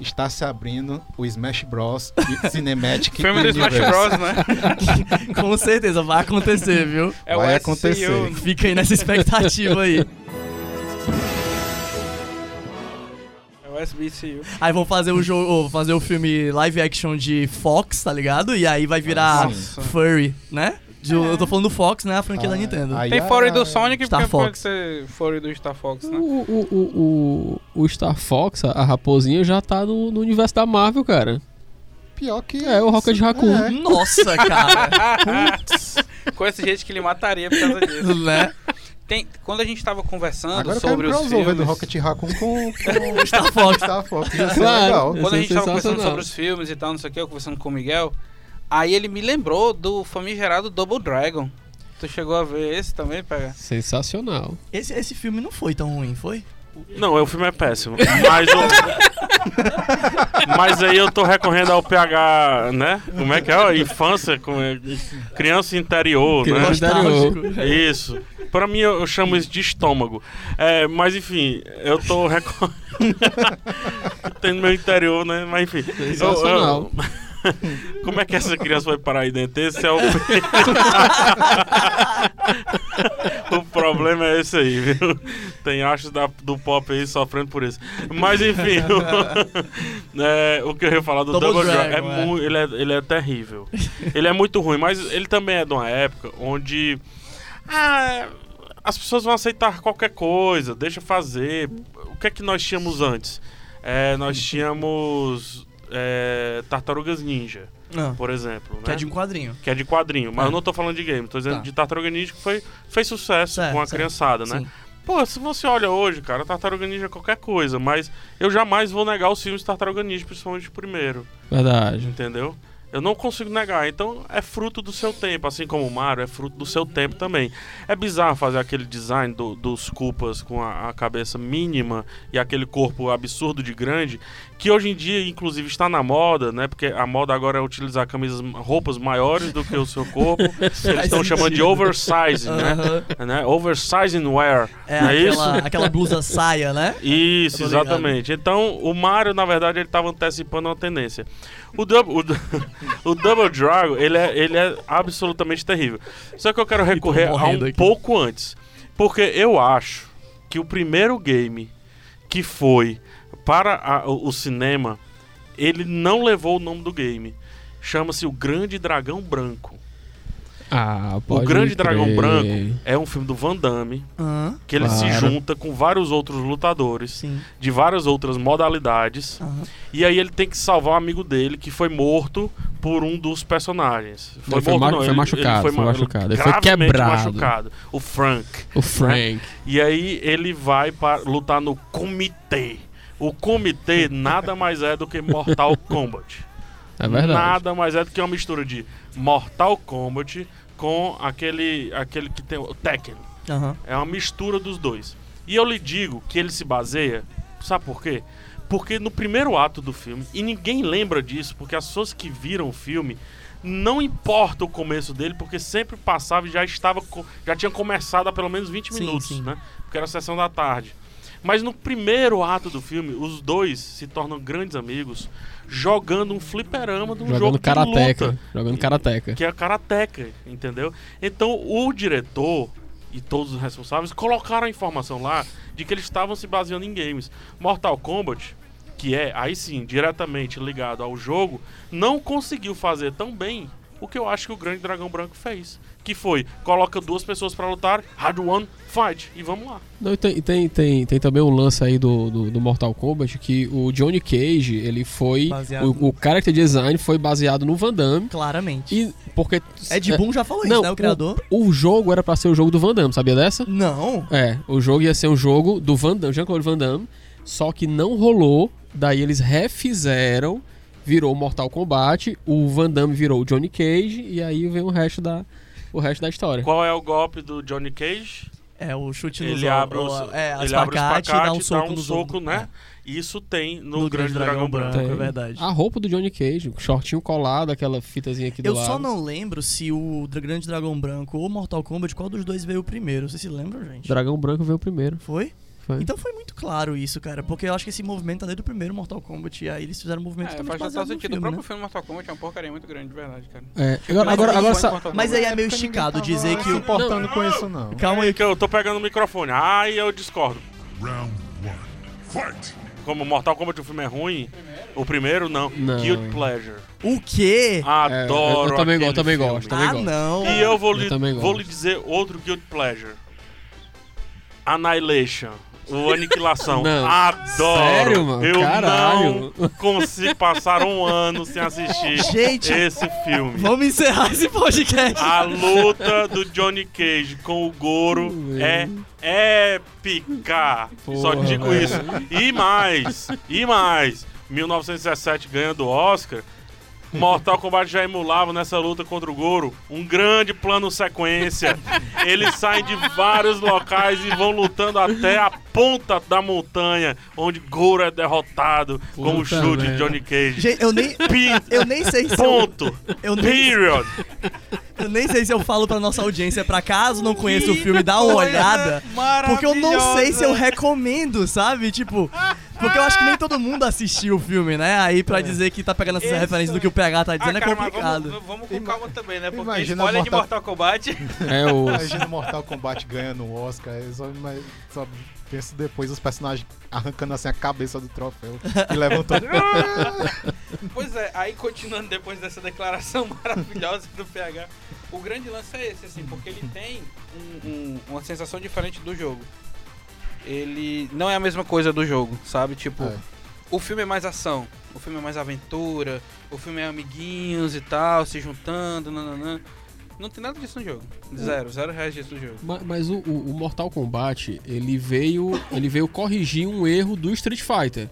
Está se abrindo o Smash Bros. e Cinematic Filme do Smash. Bros, né? Com certeza, vai acontecer, viu? É Vai o acontecer. SCU. Fica aí nessa expectativa aí. É o SBCU. Aí vão fazer o jogo, fazer o filme live action de Fox, tá ligado? E aí vai virar Nossa. Furry, né? De- Eu tô falando do Fox, né? A franquia da Ah, Nintendo. aí Tem a- Furry do Sonic, Star porque Fox. pode ser Furry do Star Fox, né? O, o, o, o, o Star Fox, a, a raposinha, já tá no, no universo da Marvel, cara. Pior que. É, o Rocket Raccoon. É. Nossa, cara. Conheço gente que ele mataria por causa disso. né? Tem, quando a gente tava conversando Agora sobre os filmes... do Rocket Raccoon com, com Star Fox. Star Fox. Ser Claro. legal. Quando a ser gente tava conversando sobre os filmes e tal, não sei o que, eu conversando com o Miguel, aí ele me lembrou do famigerado Double Dragon. Tu chegou a ver esse também, pega? Sensacional. Esse, esse filme não foi tão ruim, foi? Não, o filme é péssimo. Mas, o- mas aí eu tô recorrendo ao PH, né? Como é que é? Infância, como é? criança interior, Criança né? interior. Isso. Pra mim, eu, eu chamo isso de estômago. É, mas enfim, eu tô recorrendo. Tem no meu interior, né? Mas enfim. eu- eu- Sensacional. Como é que essa criança vai parar aí dentro? Esse é o. o problema é esse aí, viu? Tem achos da- do pop aí sofrendo por isso. Mas enfim, o, é, o que eu ia falar do Double Double, Dragon, Dragon, é é. mu- ele, é, ele é terrível. ele é muito ruim, mas ele também é de uma época onde. Ah, as pessoas vão aceitar qualquer coisa, deixa fazer. O que é que nós tínhamos antes? É, nós tínhamos é, Tartarugas Ninja, Ah, por exemplo. que né? é de um quadrinho. Que é de quadrinho, mas É. eu não tô falando de game, tô dizendo Tá. de Tartaruga Ninja que foi, fez sucesso Certo, com a certo. criançada, né? Sim. Pô, se você olha hoje, cara, Tartaruga Ninja é qualquer coisa, mas eu jamais vou negar os filmes de Tartaruga Ninja, principalmente o primeiro, Verdade. entendeu? Eu não consigo negar, então é fruto do seu tempo, assim como o Mario é fruto do seu tempo também. É bizarro fazer aquele design do- dos culpas com a, a cabeça mínima e aquele corpo absurdo de grande, que hoje em dia, inclusive, está na moda, né? Porque a moda agora é utilizar camisas, roupas maiores do que o seu corpo. Eles estão chamando de oversize, né? Aham. né? Oversizing wear. É, não é isso? aquela, aquela blusa saia, né? Isso, exatamente. Então, o Mario, na verdade, ele estava antecipando uma tendência. O Double, o, o Double Dragon, ele é, ele é absolutamente terrível. Só que eu quero recorrer a um aqui. pouco antes. Porque eu acho que o primeiro game que foi para a- o, cinema, ele não levou o nome do game. Chama-se O Grande Dragão Branco. Ah, O Grande crer. Dragão Branco é um filme do Van Damme, Aham, que ele se Claro. junta com vários outros lutadores sim. de várias outras modalidades. Aham. E aí ele tem que salvar um amigo dele que foi morto por um dos personagens. Ele foi ma- foi machucado, foi ma- machucado. Ele foi quebrado. machucado. O Frank. O Frank. E aí ele vai para lutar no comitê. O comitê nada mais é do que Mortal Kombat. É verdade. Nada mais é do que uma mistura de Mortal Kombat com aquele aquele que tem o Tekken. Aham. É uma mistura dos dois. E eu lhe digo que ele se baseia, sabe por quê? Porque no primeiro ato do filme, e ninguém lembra disso, porque as pessoas que viram o filme, não importa o começo dele, porque sempre passava e já estava, já tinha começado há pelo menos 20 Sim, minutos, sim. né? Porque era a sessão da tarde. Mas no primeiro ato do filme, os dois se tornam grandes amigos, jogando um fliperama de um jogo Jogando de karateca. luta Jogando karateca. que é a Karateka, entendeu? Então o diretor e todos os responsáveis colocaram a informação lá de que eles estavam se baseando em games. Mortal Kombat, que é aí sim diretamente ligado ao jogo, não conseguiu fazer tão bem o que eu acho que o Grande Dragão Branco fez, que foi coloca duas pessoas pra lutar, hard one, fight e vamos lá. Não, e tem, tem, tem, tem também um lance aí do, do, do Mortal Kombat que o Johnny Cage, ele foi. Baseado O, o character design foi baseado no Van Damme. Claramente. E porque. Ed Boon já falou não, isso, né? O criador. O, o jogo era pra ser o jogo do Van Damme, sabia dessa? Não. É, o jogo ia ser um jogo do Van Damme, Jean-Claude Van Damme, só que não rolou. Daí eles refizeram, virou Mortal Kombat, o Van Damme virou o Johnny Cage e aí vem o resto da, o resto da história. Qual é o golpe do Johnny Cage? É o chute nos Ele abre, o- os, é, ele abre o espacate espacate e dá um soco, dá um soco, né? É. Isso tem no, No Grande Dragão, Branco. Branco. Tem. é verdade. A roupa do Johnny Cage, o shortinho colado, aquela fitazinha aqui do Eu lado. só não lembro se o Grande Dragão Branco ou Mortal Kombat, qual dos dois veio primeiro. Vocês se lembram, gente? Dragão Branco veio primeiro. Foi? Foi. Então foi muito claro isso, cara. Porque eu acho que esse movimento tá desde o primeiro Mortal Kombat. E aí eles fizeram um movimento É, faz total sentido. filme, o próprio né? filme Mortal Kombat é uma porcaria muito grande, de verdade, cara. É, agora, Mas agora, aí- agora Mortal Mas aí é meio esticado dizer que se o... importando com isso, não. Calma aí, Que eu tô pegando o microfone. Ai, eu discordo. Round one. Fight! Como Mortal Kombat o filme é ruim, o primeiro não. Não. Guilt Pleasure. O quê? Adoro. eu- eu também gosto, também filme. gosto, também ah, gosto. não. E eu vou Eu lhe, vou lhe dizer outro Guilt Pleasure. Annihilation. O Aniquilação. Não. Adoro. Sério, mano? Eu Caralho. não consigo passar um ano sem assistir Gente, esse filme. vamos encerrar esse podcast. A luta do Johnny Cage com o Goro é épica. Só Porra, digo velho. isso. E mais, e mais. 1917 ganhando o Oscar. Mortal Kombat já emulava nessa luta contra o Goro um grande plano sequência. Eles saem de vários locais e vão lutando até a ponta da montanha, onde Goro é derrotado com o Puta chute de. Johnny Cage. Gente, eu nem, eu nem sei se eu, Ponto. eu nem, Period. Eu nem sei se eu falo pra nossa audiência, pra caso não conheça o filme, dá uma olhada. Porque eu não sei se eu recomendo, sabe? Tipo, porque eu acho que nem todo mundo assistiu o filme, né? Aí pra dizer que tá pegando essas referências do que o PH tá Ah, dizendo cara, é complicado. vamos, vamos com calma também, né? Porque Imagina spoiler de Mortal- Mortal Kombat. É o. Imagina Mortal Kombat ganhando o Oscar. Eu só, só penso depois os personagens arrancando assim a cabeça do troféu e levantando. Pois é, aí continuando depois dessa declaração maravilhosa do PH, o grande lance é esse, assim, porque ele tem um- um- uma sensação diferente do jogo. Ele não é a mesma coisa do jogo, sabe? Tipo, É. o filme é mais ação, o filme é mais aventura, o filme é amiguinhos e tal, se juntando, nananã. Não tem nada disso no jogo. Zero, zero reais disso no jogo. Ma- Mas o, o- o Mortal Kombat, ele veio, ele veio corrigir um erro do Street Fighter,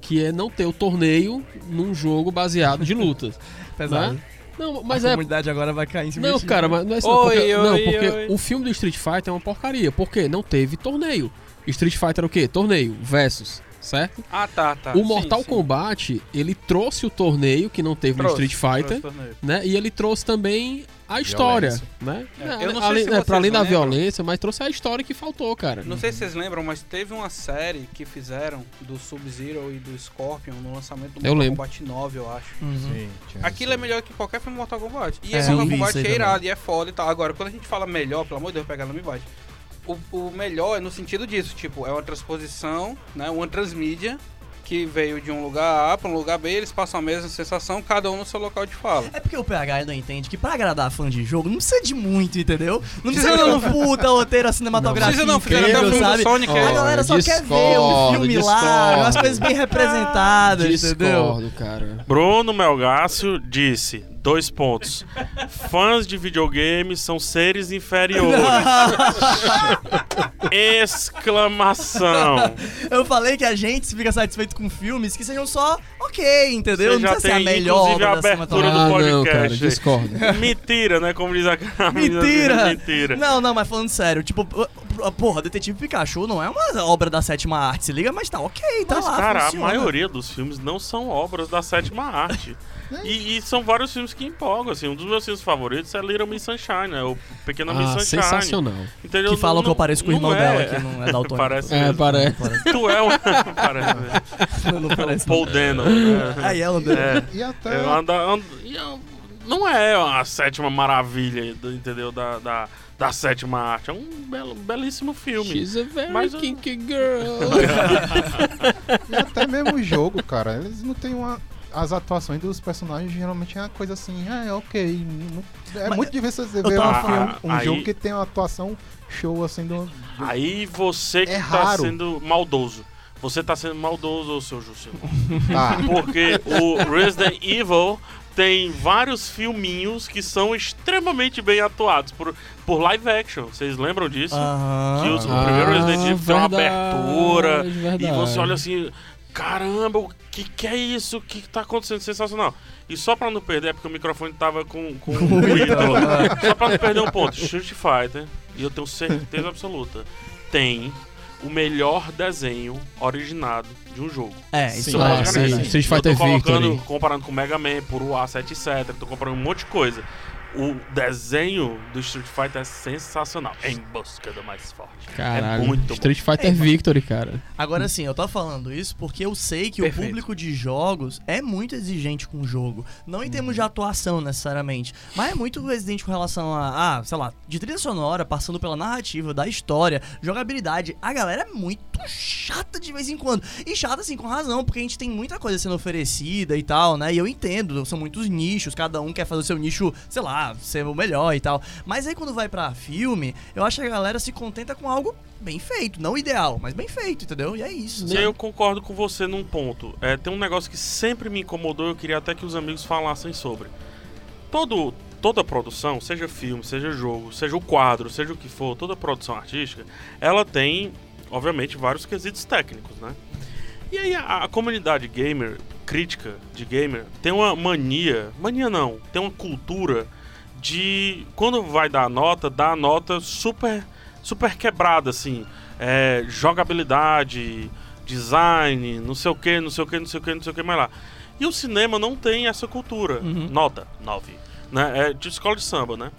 que é não ter o torneio num jogo baseado de lutas. Pesado. né? Não, mas a é. comunidade agora vai cair em cima Não, cara, mas não é isso. não, Oi, porque, não, oi, porque oi. o filme do Street Fighter é uma porcaria. Por quê? Não teve torneio. Street Fighter é o quê? Torneio, versus, certo? Ah, tá, tá. o Sim, Mortal sim. Kombat, ele trouxe o torneio que não teve Trouxe, no Street Fighter, né? E ele trouxe também a história, Violência. né? É, eu não sei além, se vocês pra além da lembram. violência, mas trouxe a história que faltou, cara. Não sei se vocês lembram, mas teve uma série que fizeram do Sub-Zero e do Scorpion no lançamento do Eu Mortal lembro. Kombat 9, eu acho. Uhum. Sim, Aquilo é melhor que qualquer filme Mortal Kombat. E É, esse eu Mortal Kombat é também. irado e é foda e tal. Agora, quando a gente fala melhor, pelo amor de Deus, pegar não me bate. O, o melhor é no sentido disso, tipo, é uma transposição, né? Uma transmídia que veio de um lugar A para um lugar B, eles passam a mesma sensação, cada um no seu local de fala. É porque o PH não entende que pra agradar fã de jogo não precisa de muito, entendeu? Não precisa de um puta roteiro a cinematografia Não precisa não, incrível, sabe? Sonic. A Ó, galera só quer ver o discordo, filme lá, discordo. as coisas bem representadas, entendeu? Discordo, cara. Bruno Melgácio disse, dois pontos. Fãs de videogames são seres inferiores. Exclamação. Eu falei que a gente fica satisfeito com filmes que sejam só ok, entendeu? Você não já precisa ser a tem, melhor inclusive, a abertura do Ah, cinematografia. não, cara, podcast. discordo. Mentira, né? Como diz a Mentira! Mentira. Não, não, mas falando sério, tipo, porra, Detetive Pikachu não é uma obra da sétima arte, se liga, mas tá ok, tá Mas, lá, cara, funciona. a maioria dos filmes não são obras da sétima arte. E, e são vários filmes que empolgam, assim. Um dos meus filmes favoritos é Little Miss Sunshine, né? O Pequena Miss Ah, Sunshine. sensacional. Entendeu? Que falam Não- que eu pareço com o não irmão é. dela, que não é daltônico. Parece É, parece. Tu é um... parece. não parece. Paul Dano. Aí é, André. É. E até. É, anda, anda- e eu- não é a sétima maravilha, entendeu? Da, da, da sétima arte. É um belo, belíssimo filme. She's a very Mas kinky girl. E até mesmo o jogo, cara. Eles não têm uma. As atuações dos personagens geralmente é uma coisa assim, ah, é ok. é Mas muito difícil você ver um, filme, um aí- jogo que tem uma atuação show assim do. Aí você que É tá raro. sendo maldoso. Você tá sendo maldoso, seu Juscelino. Ah, Porque o Resident Evil tem vários filminhos que são extremamente bem atuados por, por live action. Vocês lembram disso? Aham. que os- o Ah, primeiro Resident Evil tem uma verdade, abertura. verdade. E você olha assim, caramba, o que, que é isso? O que, que tá acontecendo? Sensacional. E só pra não perder, é porque o microfone tava com, com ruído. só pra não perder um ponto, Street Fighter, e eu tenho certeza absoluta, tem o melhor desenho originado de um jogo. É, Sim. isso Ah, é sim. Street Eu Fighter tô colocando, Victory. comparando com Mega Man, por A7, etc. Tô comparando um monte de coisa. O desenho do Street Fighter é sensacional. Em busca do mais forte. Caralho. É muito Street Fighter É, Victory, cara. Agora sim, eu tô falando isso porque eu sei que Perfeito. o público de jogos é muito exigente com o jogo. Não em termos de atuação necessariamente, mas é muito exigente com relação a, ah, sei lá, de trilha sonora, passando pela narrativa, da história, jogabilidade. A galera é muito chata de vez em quando. E chata assim, com razão, porque a gente tem muita coisa sendo oferecida e tal, né? E eu entendo, são muitos nichos, cada um quer fazer o seu nicho, sei lá, ser o melhor e tal. Mas aí quando vai pra filme, eu acho que a galera se contenta com algo bem feito, não ideal, mas bem feito, entendeu? E é isso. E aí eu concordo com você num ponto. É, tem um negócio que sempre me incomodou, eu queria até que os amigos falassem sobre. Todo, toda produção, seja filme, seja jogo, seja o quadro, seja o que for, toda produção artística, ela tem, obviamente, vários quesitos técnicos, né? E aí a, a comunidade gamer, crítica de gamer, tem uma mania, mania não, tem uma cultura de quando vai dar a nota, dar a nota super super quebrada assim, é, jogabilidade, design, não sei o que, não sei o que, não sei o que, não sei o que mais lá. E o cinema não tem essa cultura. Uhum. Nota 9, né? É de escola de samba, né?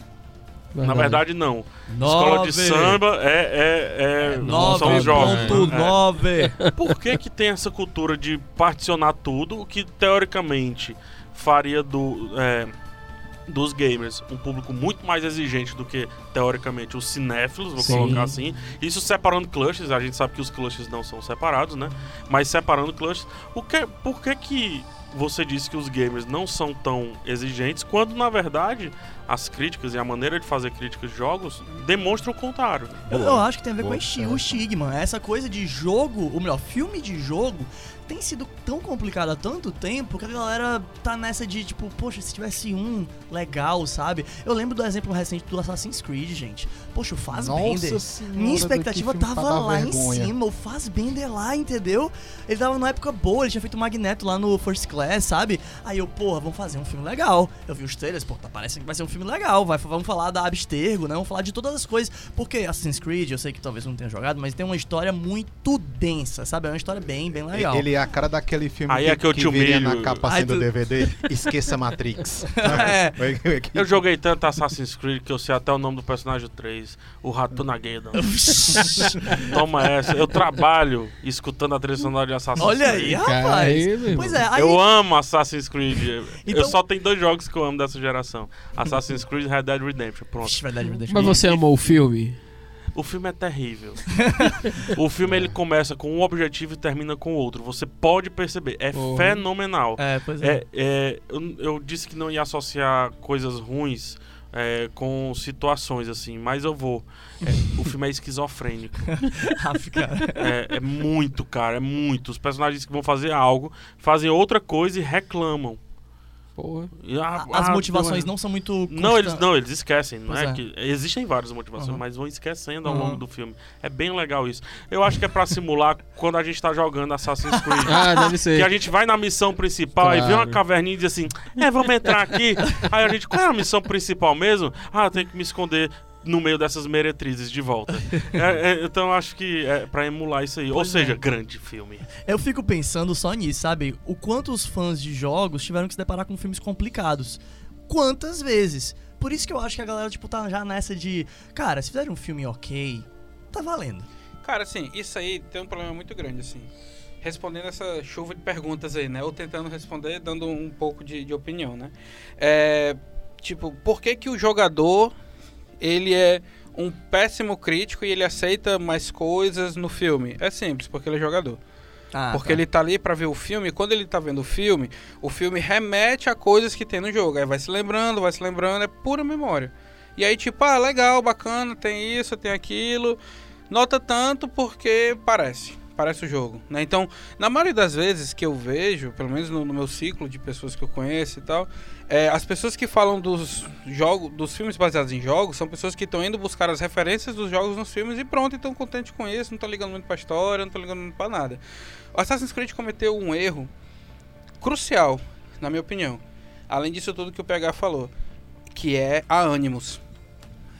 Na verdade, não. Nove. Escola de samba é, é, é, são os jogos. É. 9.9. Por que que tem essa cultura de particionar tudo, o que teoricamente faria do, é, dos gamers um público muito mais exigente do que, teoricamente, os cinéfilos, vou Sim. colocar assim. Isso separando clusters, a gente sabe que os clusters não são separados, né? Mas separando clusters, o que, por que que você disse que os gamers não são tão exigentes, quando, na verdade, as críticas e a maneira de fazer críticas de jogos demonstram o contrário? Eu, eu acho que tem a ver Boa com o o estigma. Essa coisa de jogo, ou melhor, filme de jogo, tem sido tão complicado há tanto tempo que a galera tá nessa de tipo, poxa, se tivesse um legal, sabe? Eu lembro do exemplo recente do Assassin's Creed, gente. Poxa, o. Senhora, Minha expectativa pra tava lá vergonha. em cima, o Fassbender lá, entendeu? Ele tava numa época boa, ele tinha feito o Magneto lá no First Class, sabe? Aí eu, porra, vamos fazer um filme legal. Eu vi os trailers, pô, tá parecendo que vai ser um filme legal. Vai, vamos falar da Abstergo, né? Vamos falar de todas as coisas. Porque Assassin's Creed, eu sei que talvez não tenha jogado, mas tem uma história muito densa, sabe? É uma história bem, bem legal. Ele é a cara daquele filme Aí que, é que eu te viria na capa assim do DVD. Esqueça Matrix. É. Eu joguei tanto Assassin's Creed que eu sei até o nome do personagem 3, o Ratunageddon. Toma essa. Eu trabalho escutando a trilha sonora de Assassin's Olha Creed. aí, rapaz. aí, meu irmão. pois é, aí. Eu amo Assassin's Creed. Então- Eu só tenho dois jogos que eu amo dessa geração: Assassin's Creed e Red Dead Redemption. Pronto. Mas você amou o filme? O filme é terrível. o filme ele começa com um objetivo e termina com outro. Você pode perceber. É fenomenal. É, pois é. É, é, eu, eu disse que não ia associar coisas ruins é, com situações assim, mas eu vou. É, o filme é esquizofrênico. É, é muito, cara, é muito. Os personagens que vão fazer algo fazem outra coisa e reclamam. Porra. E, ah, As ah, motivações não são muito. Não, eles não, eles esquecem, não Pois é, é. que existem várias motivações, Uhum. mas vão esquecendo ao Uhum. longo do filme. É bem legal isso. Eu acho que é pra simular quando a gente tá jogando Assassin's Creed. Ah, deve ser. Que a gente vai na missão principal, aí vê uma Claro. caverninha e diz assim: É, vamos entrar aqui. aí a gente, qual é a missão principal mesmo? Ah, eu tenho que me esconder no meio dessas meretrizes de volta. É, é, então eu acho que é pra emular isso aí. Ou Pois seja, é. grande filme. Eu fico pensando só nisso, sabe? O quanto os fãs de jogos tiveram que se deparar com filmes complicados. Quantas vezes? Por isso que eu acho que a galera, tipo, tá já nessa de. Cara, se fizer um filme ok, tá valendo. Cara, assim, isso aí tem um problema muito grande, assim. Respondendo essa chuva de perguntas aí, né? Ou tentando responder, dando um pouco de, de opinião, né? É, tipo, por que que o jogador, ele é um péssimo crítico e ele aceita mais coisas no filme? É simples, porque ele é jogador. Ah, Porque tá. ele tá ali pra ver o filme, e quando ele tá vendo o filme, o filme remete a coisas que tem no jogo. Aí vai se lembrando, vai se lembrando, é pura memória. E aí, tipo, ah, legal, bacana, tem isso, tem aquilo. Nota tanto porque parece. Parece o jogo, né? Então, na maioria das vezes que eu vejo, pelo menos no, no meu ciclo de pessoas que eu conheço e tal, é, as pessoas que falam dos jogos, dos filmes baseados em jogos, são pessoas que estão indo buscar as referências dos jogos nos filmes e pronto, estão contentes com isso, não estão ligando muito pra história, não estão ligando muito pra nada. O Assassin's Creed cometeu um erro crucial, na minha opinião. Além disso tudo que o PH falou, que é a Animus.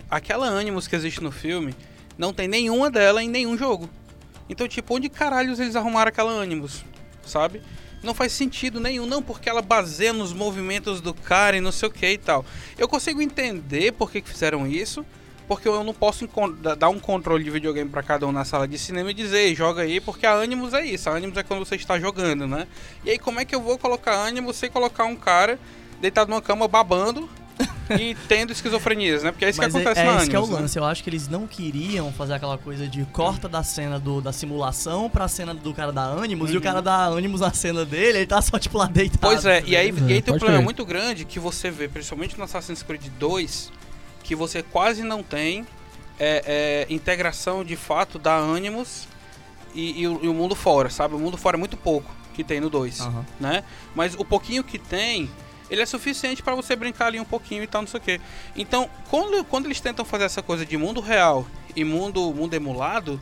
Aquela Animus que existe no filme, não tem nenhuma dela em nenhum jogo. Então, tipo, onde caralhos eles arrumaram aquela Animus, sabe? Não faz sentido nenhum, não, porque ela baseia nos movimentos do cara e não sei o que e tal. Eu consigo entender por que, fizeram isso, porque eu não posso dar um controle de videogame pra cada um na sala de cinema e dizer, "Ei, joga aí, porque a Animus é isso. A Animus é quando você está jogando, né? E aí, como é que eu vou colocar Animus sem colocar um cara deitado numa cama babando e tendo esquizofrenias, né? Porque é isso Mas que acontece é, na é esse Animus. que é o né? lance. Eu acho que eles não queriam fazer aquela coisa de corta da cena do, da simulação pra cena do cara da Animus e o cara da Animus na cena dele, ele tá só, tipo, lá deitado. Pois é, tá e aí, ligado? e aí tem um problema muito grande que você vê, principalmente no Assassin's Creed 2, que você quase não tem é, é, integração de fato da Animus e, e o, e o mundo fora, sabe? O mundo fora é muito pouco que tem no 2, Aham. né? Mas o pouquinho que tem, ele é suficiente pra você brincar ali um pouquinho e tal, não sei o quê. Então, quando, quando eles tentam fazer essa coisa de mundo real e mundo, mundo emulado,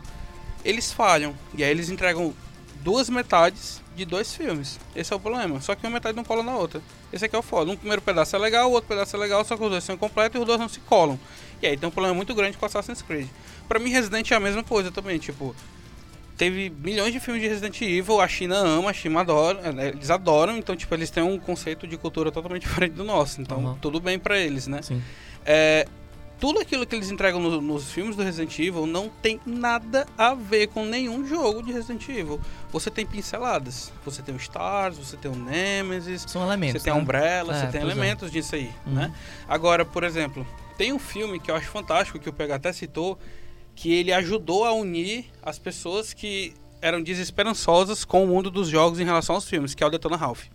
eles falham. E aí eles entregam duas metades de dois filmes. Esse é o problema. Só que uma metade não cola na outra. Esse aqui é o foda. Um primeiro pedaço é legal, o outro pedaço é legal, só que os dois são completos e os dois não se colam. E aí tem um problema muito grande com Assassin's Creed. Pra mim, Resident é a mesma coisa também. Tipo, teve milhões de filmes de Resident Evil, a China ama, a China adora, eh, eles adoram, então, tipo, eles têm um conceito de cultura totalmente diferente do nosso. Então, Aham. tudo bem pra eles, né? Sim. É, tudo aquilo que eles entregam no- nos filmes do Resident Evil não tem nada a ver com nenhum jogo de Resident Evil. Você tem pinceladas, você tem o Stars, você tem o Nemesis, São elementos. você tem a né? Umbrella, É, você tem é. elementos disso aí, Uhum. né? Agora, por exemplo, tem um filme que eu acho fantástico, que o PH até citou, que ele ajudou a unir as pessoas que eram desesperançosas com o mundo dos jogos em relação aos filmes, que é o Detona Ralph.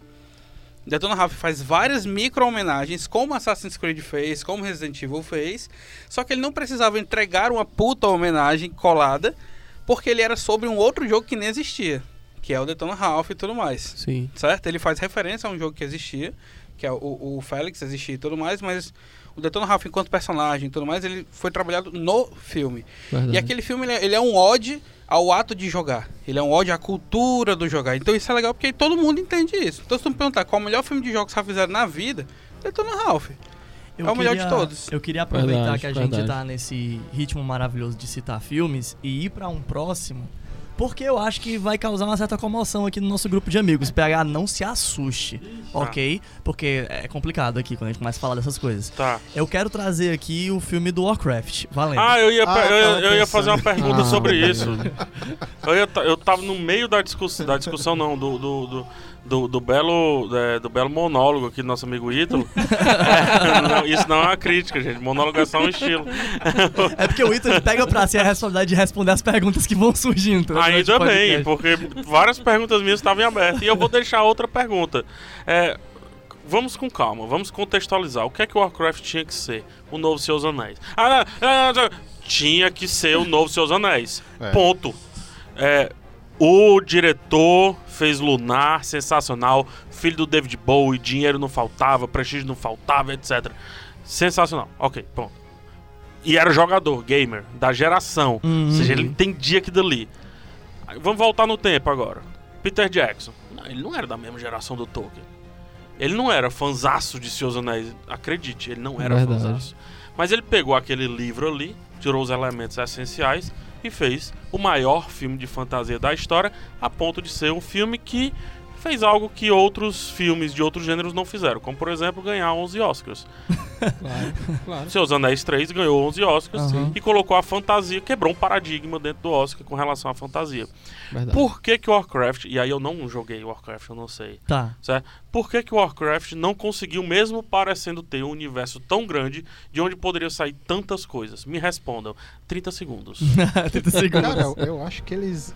Detona Ralph faz várias micro-homenagens, como Assassin's Creed fez, como Resident Evil fez, só que ele não precisava entregar uma puta homenagem colada, porque ele era sobre um outro jogo que nem existia, que é o Detona Ralph e tudo mais Sim. certo? Ele faz referência a um jogo que existia, que é o, o Félix existia e tudo mais, mas o Detona Ralph enquanto personagem e tudo mais, ele foi trabalhado no filme. Verdade. E aquele filme, ele é, ele é um ode ao ato de jogar. Ele é um ode à cultura do jogar. Então isso é legal porque todo mundo entende isso. Então se tu me perguntar qual o melhor filme de jogos que já fizeram na vida, Detona Ralph. Eu É o melhor de queria- todos. Eu queria aproveitar Verdade, que a gente verdade. tá nesse ritmo maravilhoso de citar filmes e ir pra um próximo, porque eu acho que vai causar uma certa comoção aqui no nosso grupo de amigos. PH, não se assuste, ok? Porque é complicado aqui quando a gente começa a falar dessas coisas. Tá. Eu quero trazer aqui o filme do Warcraft, valendo. Ah, eu ia, Ah, eu, tava eu ia fazer uma pergunta Ah, sobre isso. Eu, ia ta- eu tava no meio da discussão, da discussão não, do, do, do, do- do belo, é, do belo monólogo aqui do nosso amigo Ítalo. É, não, isso não é uma crítica, gente. Monólogo é só um estilo. É porque o Ítalo pega pra si a responsabilidade de responder as perguntas que vão surgindo. Ainda bem, porque várias perguntas minhas estavam em aberto. E eu vou deixar outra pergunta. É, vamos com calma, vamos contextualizar. O que é que o Warcraft tinha que ser? O novo Seus Anéis. Ah, não, ah, não, tinha que ser o novo Seus Anéis. É. Ponto. É, o diretor fez Lunar, sensacional. Filho do David Bowie, dinheiro não faltava, prestígio não faltava, etc. Sensacional. Ok, ponto. E era jogador, gamer, da geração. Uhum. Ou seja, ele entendia aquilo ali. Vamos voltar no tempo agora. Peter Jackson. Não, ele não era da mesma geração do Tolkien. Ele não era fanzaço de Seus Anéis. Acredite, ele não era Verdade. fanzaço. Mas ele pegou aquele livro ali, tirou os elementos essenciais e fez o maior filme de fantasia da história, a ponto de ser um filme que fez algo que outros filmes de outros gêneros não fizeram, como por exemplo ganhar 11 Oscars. Claro, claro. Seus Anéis 3 ganhou 11 Oscars Aham. e colocou a fantasia, quebrou um paradigma dentro do Oscar com relação à fantasia. Verdade. Por que que o Warcraft, e aí eu não joguei Warcraft, eu não sei, Tá. certo? Por que que o Warcraft não conseguiu, mesmo parecendo ter um universo tão grande, de onde poderia sair tantas coisas? Me respondam. 30 segundos. 30 segundos. Cara, eu, eu acho que eles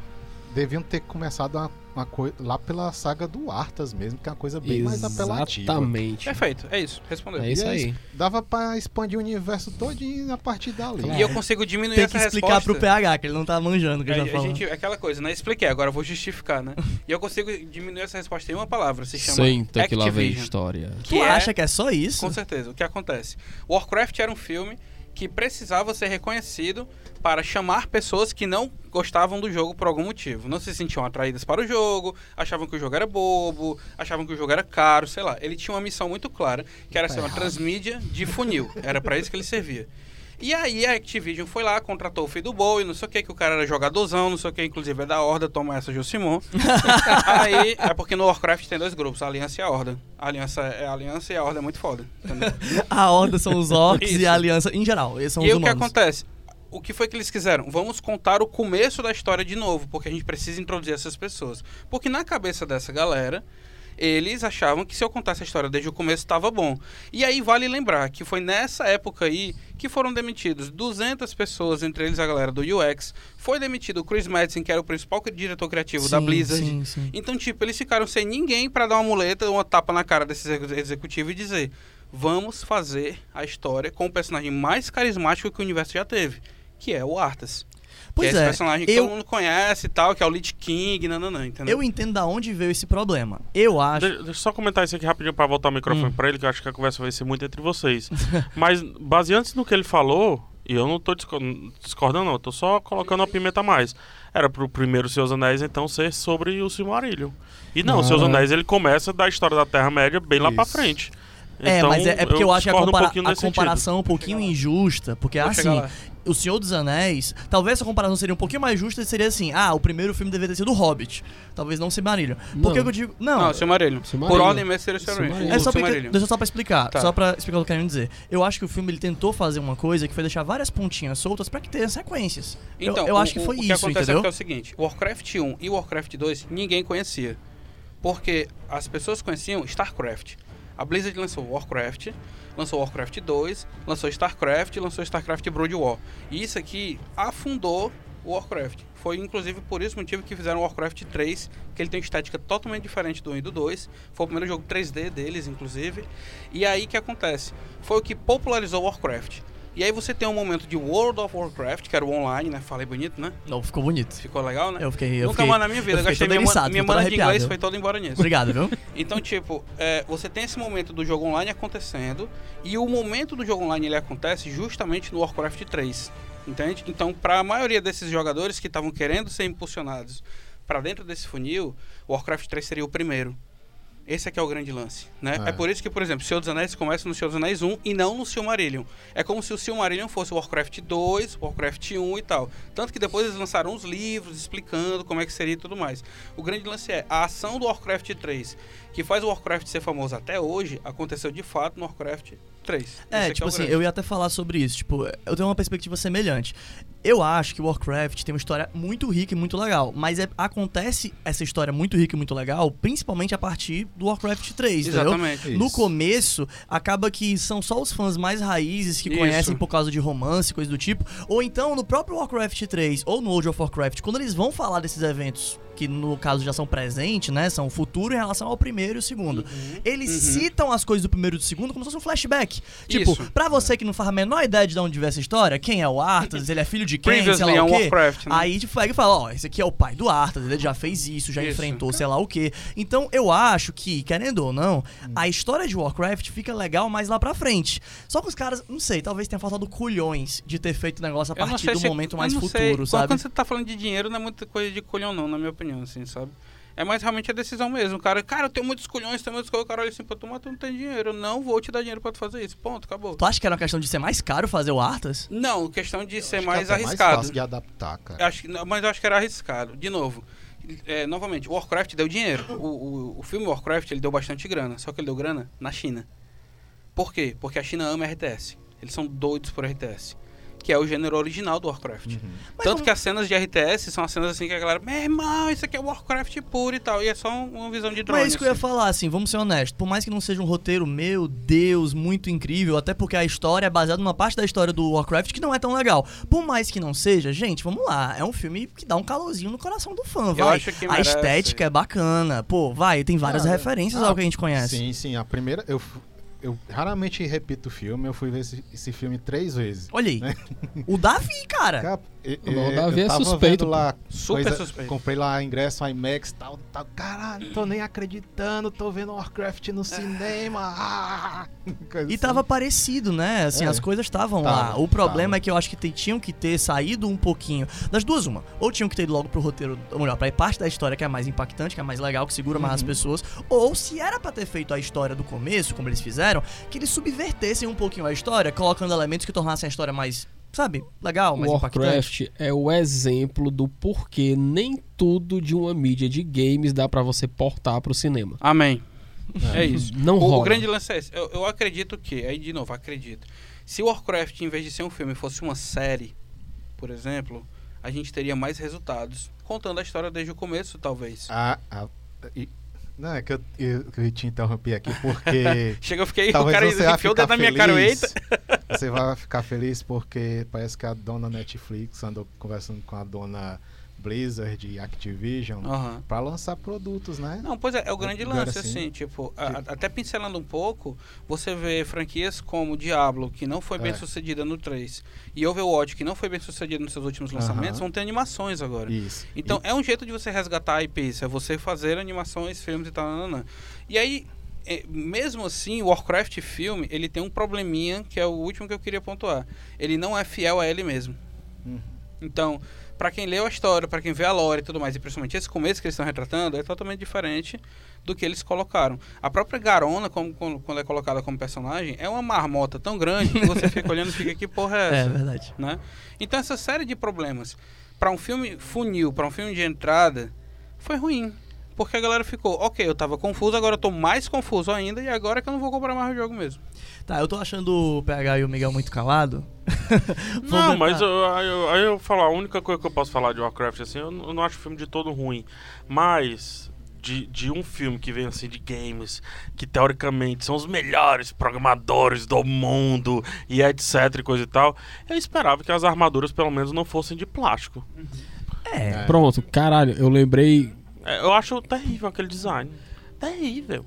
deviam ter começado uma, uma coisa lá pela saga do Arthas mesmo, que é uma coisa bem mais apelativa. Exatamente. Perfeito, é isso, respondeu. É isso E aí. Dava pra expandir o universo todinho a partir dali. E eu consigo diminuir Tem que essa explicar resposta. pro PH, que ele não tá manjando o que É, eu já gente, aquela coisa, né? Expliquei, agora eu vou justificar, né? e eu consigo diminuir essa resposta em uma palavra, se chama Senta que lá vem história. Tu que é- acha que é só isso? Com certeza. O que acontece? Warcraft era um filme que precisava ser reconhecido para chamar pessoas que não gostavam do jogo por algum motivo. Não se sentiam atraídas para o jogo, achavam que o jogo era bobo, achavam que o jogo era caro, sei lá. Ele tinha uma missão muito clara, que era ser uma transmídia de funil. Era para isso que ele servia. E aí a Activision foi lá, contratou o filho do Bowie, não sei o que, que o cara era jogadorzão, não sei o que, inclusive é da Horda, toma essa, Josimon. aí, é porque no Warcraft tem dois grupos, a Aliança e a Horda. A Aliança é a Aliança e a Horda é muito foda, entendeu? A Horda são os orcs e a Aliança, em geral, eles são e os aí o que acontece? O que foi que eles quiseram? Vamos contar o começo da história de novo, porque a gente precisa introduzir essas pessoas. Porque na cabeça dessa galera, eles achavam que se eu contasse a história desde o começo estava bom. E aí vale lembrar que foi nessa época aí que foram demitidos 200 pessoas, entre eles a galera do UX. Foi demitido o Chris Madison, que era o principal diretor criativo da Sim, Blizzard. Sim, sim. Então, tipo, eles ficaram sem ninguém pra dar uma muleta, uma tapa na cara desse execu- executivo e dizer: vamos fazer a história com o personagem mais carismático que o universo já teve, que é o Arthas. Pois que é, é, esse personagem que eu- todo mundo conhece e tal, que é o Lich King, nananã, entendeu? Eu entendo da onde veio esse problema. Eu acho. De- deixa eu só comentar isso aqui rapidinho pra voltar o microfone Hum. pra ele, que eu acho que a conversa vai ser muito entre vocês. Mas, baseando no que ele falou, e eu não tô disco- discordando, não, eu tô só colocando uma pimenta a mais. Era pro primeiro Seus Anéis, então, ser sobre o Silmarillion. E não, Ah. Seus Anéis ele começa da história da Terra-média bem lá pra Isso. frente. É, Então, mas é, é porque eu, acho que a, um compara- pouquinho a comparação é um pouquinho injusta, porque Vou assim. O Senhor dos Anéis, talvez essa comparação seria um pouquinho mais justa, seria assim, ah, o primeiro filme deveria ter sido o Hobbit, talvez não Silmarillion. Por que eu digo, não, Não, Silmarillion. Silmarillion. Por ordem mesmo seria o Silmarillion. Silmarillion. É só pra, Silmarillion. deixa só pra explicar, Tá. só pra explicar o que eu tô querendo dizer. Eu acho que o filme ele tentou fazer uma coisa que foi deixar várias pontinhas soltas pra que tenha sequências. Eu- Então, eu, o- acho que o- foi o que isso, acontece entendeu? é, é o seguinte, Warcraft 1 e Warcraft 2 ninguém conhecia. Porque as pessoas conheciam StarCraft. A Blizzard lançou Warcraft, lançou Warcraft 2, lançou StarCraft, lançou StarCraft Brood War. E isso aqui afundou o Warcraft. Foi inclusive por esse motivo que fizeram o Warcraft 3, que ele tem uma estética totalmente diferente do 1 e do 2. Foi o primeiro jogo 3D deles, inclusive. E aí que acontece? Foi o que popularizou o Warcraft. E aí você tem um momento de World of Warcraft, que era o online, né? Falei bonito, né? Não, ficou bonito. Ficou legal, né? Eu fiquei, eu Nunca mais na minha vida. eu Eu gastei minha, eriçado, minha mana de inglês foi toda embora nisso. Obrigado, viu? Então, tipo, é, você tem esse momento do jogo online acontecendo e o momento do jogo online ele acontece justamente no Warcraft 3, entende? Então, para a maioria desses jogadores que estavam querendo ser impulsionados para dentro desse funil, o Warcraft 3 seria o primeiro. Esse aqui é o grande lance, né? É. É, por isso que, por exemplo, Senhor dos Anéis começa no Senhor dos Anéis 1 e não no Silmarillion. É como se o Silmarillion fosse o Warcraft 2, Warcraft 1 e tal. Tanto que depois eles lançaram os livros explicando como é que seria e tudo mais. O grande lance é, a ação do Warcraft 3, que faz o Warcraft ser famoso até hoje, aconteceu de fato no Warcraft 3. Esse É, aqui tipo o assim, grande. eu ia até falar sobre isso. Tipo, eu tenho uma perspectiva semelhante. Eu acho que Warcraft tem uma história muito rica e muito legal. Mas é- acontece essa história muito rica e muito legal, principalmente a partir do Warcraft 3, entendeu? Exatamente. Isso. No começo, acaba que são só os fãs mais raízes que Isso. conhecem por causa de romance, coisa do tipo. Ou então, no próprio Warcraft 3 ou no World of Warcraft, quando eles vão falar desses eventos, que no caso já são presente, né? São futuro em relação ao primeiro e o segundo. Eles Uhum. citam as coisas do primeiro e do segundo como se fosse um flashback. Tipo, Isso. pra você que não faz a menor ideia de onde veio essa história, quem é o Arthas, ele é filho de quem, sei lá o quê. Warcraft, né? Aí tipo, pega e fala, ó, esse aqui é o pai do Arthas, ele já fez isso, já Isso. enfrentou sei lá o quê. Então eu acho que, querendo ou não, Hum. a história de Warcraft fica legal mais lá pra frente. Só que os caras, não sei, talvez tenha faltado culhões de ter feito o negócio a partir do se- momento mais futuro, sei. Sabe? Quando você tá falando de dinheiro, não é muita coisa de colhão, não, na minha opinião, assim, sabe? É mais realmente a decisão mesmo. O cara, cara, eu tenho muitos colhões, tenho muitos colhões. O cara olha assim, pô, tu, mas tu não tem dinheiro. Eu não vou te dar dinheiro pra tu fazer isso. Ponto, acabou. Tu acha que era uma questão de ser mais caro fazer o Arthas? Não, questão de ser Acho que mais é até arriscado. fácil de adaptar, cara. Acho mas eu acho que era arriscado. De novo, é, novamente, o Warcraft deu dinheiro. O, o, o filme Warcraft ele deu bastante grana, só que ele deu grana na China. Por quê? Porque a China ama RTS. Eles são doidos por RTS. Que é o gênero original do Warcraft. Mas Tanto que as cenas de RTS são as cenas assim que a galera, meu irmão, isso aqui é Warcraft puro e tal. E é só um- uma visão de drone. Mas é isso que eu ia assim. falar, assim, vamos ser honestos. Por mais que não seja um roteiro, meu Deus, muito incrível, até porque a história é baseada numa parte da história do Warcraft que não é tão legal. Por mais que não seja, gente, vamos lá. É um filme que dá um calorzinho no coração do fã, vai. acho que a estética é bacana. Pô, vai, tem várias Cara, referências ah, ao que a gente conhece. Sim, sim. A primeira. Eu, eu raramente repito o filme. Eu fui ver esse, esse filme três vezes. Olha aí. Né? O Davi, cara. O Davi eu é suspeito, lá Super coisa- suspeito. Comprei lá ingresso IMAX e tal, tal. Caralho, tô nem acreditando, tô vendo Warcraft no cinema. ah! E assim. tava parecido, né? Assim, É. as coisas estavam lá. O problema tava. é que eu acho que te- tinham que ter saído um pouquinho. Das duas, uma. Ou tinham que ter ido logo pro roteiro, ou melhor, pra parte da história que é mais impactante, que é mais legal, que segura mais as Uhum. pessoas. Ou se era pra ter feito a história do começo, como eles fizeram, que eles subvertessem um pouquinho a história, colocando elementos que tornassem a história mais, sabe, legal, impactante. Warcraft é o exemplo do porquê nem tudo de uma mídia de games dá pra você portar pro cinema. Amém. É isso. Não o, rola. o grande lance é esse. Eu, eu acredito que, aí de novo, acredito. Se Warcraft, em vez de ser um filme, fosse uma série, por exemplo, a gente teria mais resultados. Contando a história desde o começo, talvez. Ah, ah, e- não, é que eu, eu, que eu te interrompi aqui porque. Chega, eu fiquei, o cara você enfiou o dedo na minha cara, eita. Você vai ficar feliz porque parece que a dona Netflix andou conversando com a dona Blizzard e Activision Aham. pra lançar produtos, né? Não, pois é, é o grande Agora lance, sim. assim, tipo, a- até pincelando um pouco, você vê franquias como Diablo, que não foi bem É. sucedida no 3, e Overwatch, que não foi bem sucedida nos seus últimos lançamentos, Aham. vão ter animações agora. Isso. Então é um jeito de você resgatar IPs, é você fazer animações, filmes e tal. nananã. E aí, é, mesmo assim, o Warcraft filme, ele tem um probleminha, que é o último que eu queria pontuar. Ele não é fiel a ele mesmo. Uhum. Então, pra quem leu a história, pra quem vê a lore e tudo mais, e principalmente esse começo que eles estão retratando, é totalmente diferente do que eles colocaram. A própria Garona, como, como- quando é colocada como personagem, é uma marmota tão grande que você fica olhando e fica, que porra é essa? É verdade. né? Então essa série de problemas para um filme funil, para um filme de entrada, foi ruim. Porque a galera ficou, ok, eu tava confuso, agora eu tô mais confuso ainda, e agora é que eu não vou comprar mais o jogo mesmo. Tá, eu tô achando o PH e o Miguel muito calado. Não, mas eu, aí, eu, aí eu falo, a única coisa que eu posso falar de Warcraft, assim, eu, não- eu não acho o filme de todo ruim. Mas, de, de um filme que vem assim de games, que teoricamente são os melhores programadores do mundo e etc e coisa e tal, eu esperava que as armaduras pelo menos não fossem de plástico. É. Pronto, caralho, eu lembrei. É, eu acho terrível aquele design. Terrível.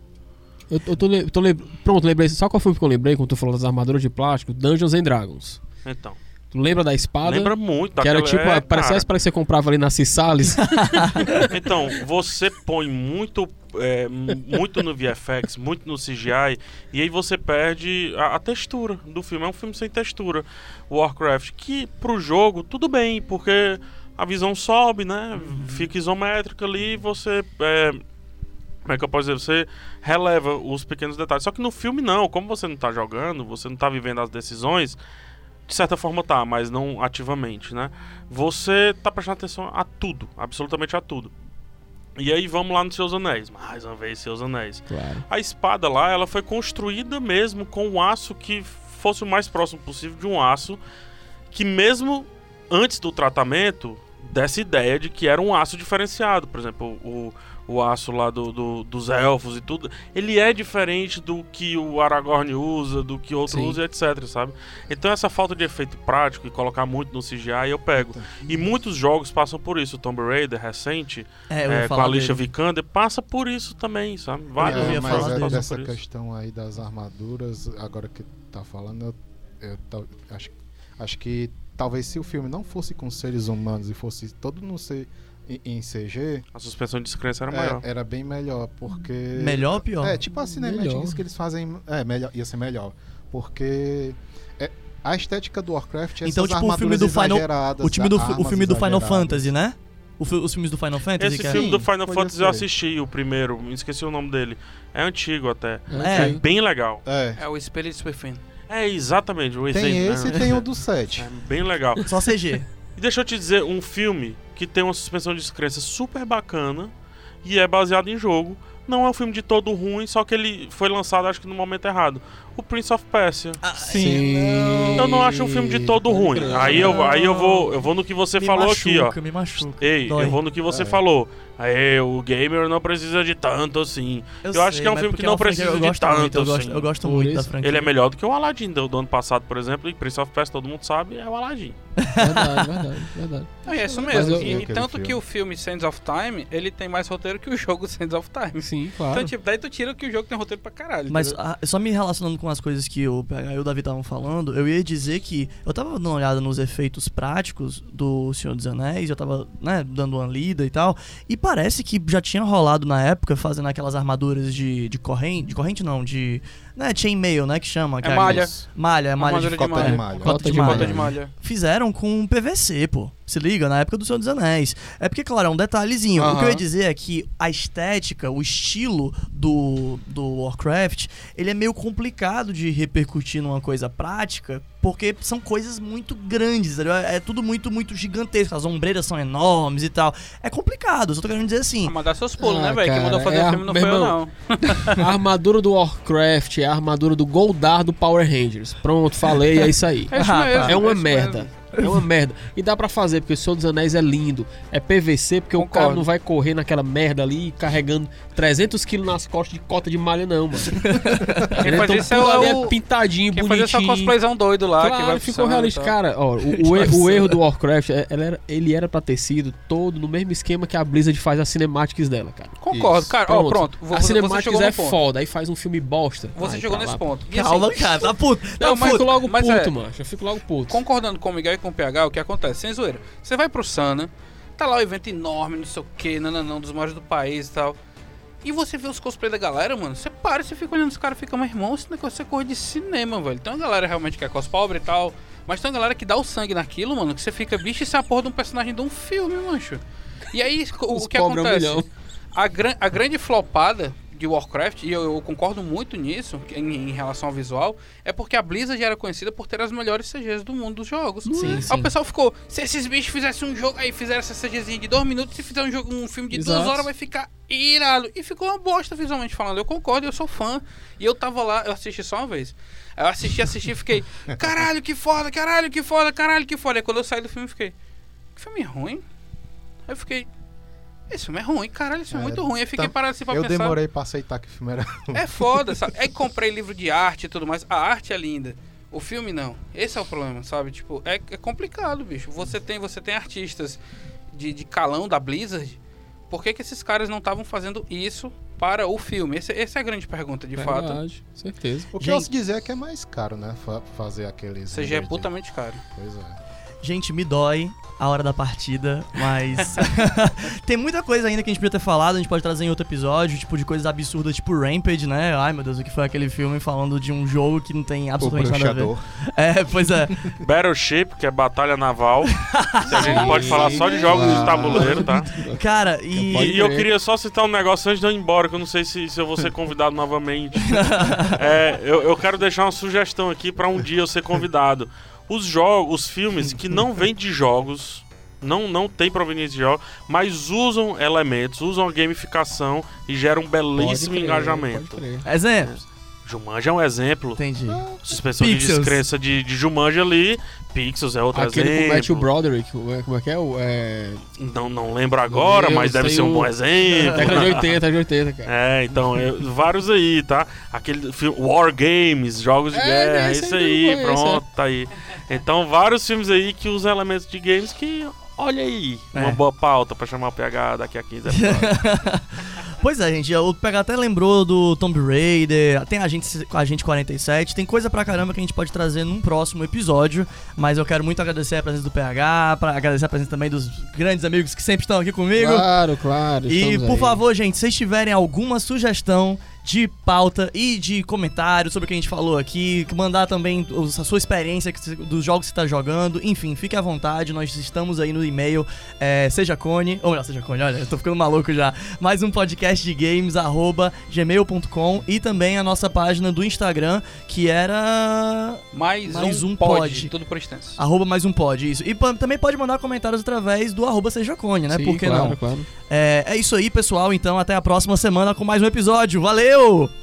Eu, eu tô, le- tô lem- Pronto, lembrei. Sabe qual filme que eu lembrei quando tu falou das armaduras de plástico? Dungeons and Dragons. Então, Tu lembra da espada? lembra muito que era tipo, é, parecia a cara. espada que você comprava ali na Cissales. Então, você põe muito, é, muito no VFX, muito no CGI, e aí você perde a, a textura do filme. É um filme sem textura, Warcraft. Que pro jogo, tudo bem, porque a visão sobe, né? Fica isométrica ali, você. é, como é que eu posso dizer? Você releva os pequenos detalhes. Só que no filme não, como você não tá jogando, você não tá vivendo as decisões, de certa forma tá, mas não ativamente, né? Você tá prestando atenção a tudo, absolutamente a tudo. E aí vamos lá nos Seus Anéis, mais uma vez Seus Anéis. claro. A espada lá, ela foi construída mesmo com um aço que fosse o mais próximo possível de um aço que mesmo antes do tratamento dessa ideia de que era um aço diferenciado. Por exemplo, o, o aço lá do, do- dos elfos e tudo, ele é diferente do que o Aragorn usa, do que outro Sim. usa, etc, sabe? Então essa falta de efeito prático e colocar muito no CGI eu pego. E muitos jogos passam por isso. O Tomb Raider recente, É, eu é, com a Alicia dele. Vikander, passa por isso também, sabe? Vários eu É, mas falar é dessa questão aí das armaduras, agora que tá falando, eu, eu tal- acho, acho que talvez se o filme não fosse com seres humanos e fosse todo no C, em, em CG, A suspensão de descrença era é, maior. era bem melhor, porque... Melhor ou pior? É, tipo a cinemáticas Melhor. que eles fazem, é, melhor, ia ser melhor, porque é, a estética do Warcraft é Então, tipo, o filme do Final- O time do, o filme do Final. Fantasy, né? O os filmes do Final Fantasy, Esse que é- filme do Sim, Final podia Fantasy eu ser. assisti, o primeiro, me esqueci o nome dele. É antigo até. É. É bem legal. É, É o Spirits Within. É exatamente. O tem Ethan- esse e tem o do 7. é bem legal. Só CG. E deixa eu te dizer, um filme que tem uma suspensão de descrença super bacana e é baseado em jogo. Não é um filme de todo ruim, só que ele foi lançado acho que no momento errado. O Prince of Persia. Ah, Sim. Eu não acho um filme de todo ruim. Aí eu, aí eu vou, eu vou no que você me falou machuca, aqui, ó. Me machuca. Ei, Dói. eu vou no que você É. falou. Aí, o gamer não precisa de tanto assim. Eu, acho sei, que é um filme que não é precisa eu de tanto muito, eu gosto, assim. eu gosto muito da franquia. Ele é melhor do que o Aladdin do, do ano passado, por exemplo, e Prince of Persia, todo mundo sabe, é o Aladdin. Verdade, verdade, verdade. Não, é isso Mas mesmo. eu- E, tanto filme. que o filme Sands of Time, ele tem mais roteiro que o jogo Sands of Time. Sim, claro. Então, tipo, daí tu tira que o jogo tem roteiro pra caralho. Mas entendeu? ah, só me relacionando com as coisas que o PH e o Davi estavam falando, eu ia dizer que eu tava dando uma olhada nos efeitos práticos do Senhor dos Anéis, eu tava, né, dando uma lida e tal, e parece que já tinha rolado na época fazendo aquelas armaduras de, de corrente, de corrente não, de, né, chainmail, né, que chama. que É malha. Malha, é malha de, de Cota malha. de malha. Cota de de malha. De malha. Fizeram com PVC, pô. Se liga, na época do Senhor dos Anéis. É porque, claro, é um detalhezinho. O que eu ia dizer é que a estética, o estilo do, do Warcraft, ele é meio complicado de repercutir numa coisa prática, porque são coisas muito grandes, entendeu? É tudo muito, muito gigantesco. As ombreiras são enormes e tal. É complicado, só tô querendo dizer assim. Ah, mas dá seus pulos, Ah, né, velho? Quem mandou fazer é filme não foi eu, irmão, não. A armadura do Warcraft é a armadura do Goldar do Power Rangers. Pronto, falei, é isso aí. É isso mesmo. É uma isso merda. mesmo. É uma merda. E dá pra fazer, porque o Senhor dos Anéis é lindo. É PVC, porque o Concordo. cara não vai correr naquela merda ali carregando 300 quilos nas costas de cota de malha, não, mano. Quem então, isso é o- é pintadinho, Quem bonitinho. cosplayzão doido lá, que Claro, vai ficou realista. tal. Cara, ó, o, o, e- o erro do Warcraft, é- ele era, ele era pra ter sido todo no mesmo esquema que a Blizzard faz as cinematics dela, cara. Concordo, Isso. cara. Ó, pronto. Você, a cinematics é foda, aí faz um filme bosta. Você Ai, chegou pra nesse lá. ponto. E Calma, assim, cara, tá puto. Tá Eu mas- fico logo mas puto, é- macho. Eu fico logo puto. concordando com o Miguel e com o PH, o que acontece? Sem zoeira. Você vai pro Sana, tá lá o evento enorme, não sei o que, não, não, não, dos maiores do país e tal. E você vê os cosplay da galera, mano, você para e você fica olhando os caras e fica, meu irmão, esse negócio é coisa de cinema, velho. Tem uma galera realmente que é cos pobre e tal, mas tem uma galera que dá o sangue naquilo, mano, que você fica, bicho, isso é a porra de um personagem de um filme, mancho. E aí, o, o que pobres é um acontece? a, gran- a grande flopada de Warcraft, e eu, eu concordo muito nisso, em, em relação ao visual, é porque a Blizzard era conhecida por ter as melhores CGs do mundo dos jogos. Sim, Aí sim. o pessoal ficou, se esses bichos fizessem um jogo, aí fizeram essa CGzinha de dois minutos, se fizer um, jogo, um filme de duas Exato. horas, vai ficar irado. E ficou uma bosta visualmente falando. Eu concordo, eu sou fã. E eu tava lá, eu assisti só uma vez. Aí eu assisti, assisti e fiquei, caralho, que foda, caralho, que foda, caralho, que foda. Aí quando eu saí do filme, eu fiquei, que filme ruim? Aí eu fiquei, esse filme é ruim, caralho, esse filme é, É, muito ruim. Aí fiquei tá- parado assim pra Eu pensar. demorei pra aceitar que o filme era. É foda, sabe? Aí comprei livro de arte e tudo mais. A arte é linda. O filme não. Esse é o problema, sabe? Tipo, é, é complicado, bicho. Você tem, você tem artistas de, de calão da Blizzard. Por que, que esses caras não estavam fazendo isso para o filme? Esse- essa é a grande pergunta, de fato. Verdade, certeza. O que Gente- eu ouço dizer é que é mais caro, né? fa- fazer aqueles. CG é putamente caro. Pois é. Gente, me dói a hora da partida, mas tem muita coisa ainda que a gente podia ter falado, a gente pode trazer em outro episódio, tipo de coisas absurdas, tipo Rampage, né? Ai meu Deus, o que foi aquele filme falando de um jogo que não tem O absolutamente nada a ver. É, pois é. Battleship, que é batalha naval. a gente pode falar só de jogos de tabuleiro, tá? Cara, e E eu queria só citar um negócio antes de eu ir embora, que eu não sei se, se eu vou ser convidado novamente. É, eu, eu quero deixar uma sugestão aqui pra um dia eu ser convidado. Os jogos, os filmes que não vêm de jogos, não, não tem proveniência de jogos, mas usam elementos, usam a gamificação e geram um belíssimo Pode crer, engajamento. pode crer. exemplos. Jumanji é um exemplo. Entendi. Suspensão de Pixels. descrença de, de Jumanji ali. Pixels é outro Aquele com o exemplo. Matthew Broderick, como é- como é que é? O, é... Não, não lembro agora, Deus, mas deve ser um o- bom exemplo. Década de 80, década de 80, cara. É, então, é, vários aí, tá? Aquele filme War Games, jogos de É, guerra, é esse isso aí aí, pronto, tá aí. Então, vários filmes aí que usam elementos de games que, olha aí, uma É. boa pauta pra chamar o PH daqui a 15 episódios. Pois é, gente, o PH até lembrou do Tomb Raider, tem a gente, a gente 47, tem coisa pra caramba que a gente pode trazer num próximo episódio, mas eu quero muito agradecer a presença do PH, pra agradecer a presença também dos grandes amigos que sempre estão aqui comigo. Claro, claro. E, por aí. favor, gente, se vocês tiverem alguma sugestão de pauta e de comentário sobre o que a gente falou aqui, mandar também a sua experiência dos jogos que você está jogando, enfim, fique à vontade, nós estamos aí no e-mail, é, seja Cone, ou melhor, seja Cone, olha, eu tô ficando maluco já, mais um podcast de games, arroba gmail.com e também a nossa página do Instagram, que era Mais, Mais um, um pod, pod. tudo por extenso. arroba mais um pod, isso. E também pode mandar comentários através do arroba seja Cone, né, Sim, por que claro, não? Claro. É, é isso aí, pessoal. Então, até a próxima semana com mais um episódio. Valeu!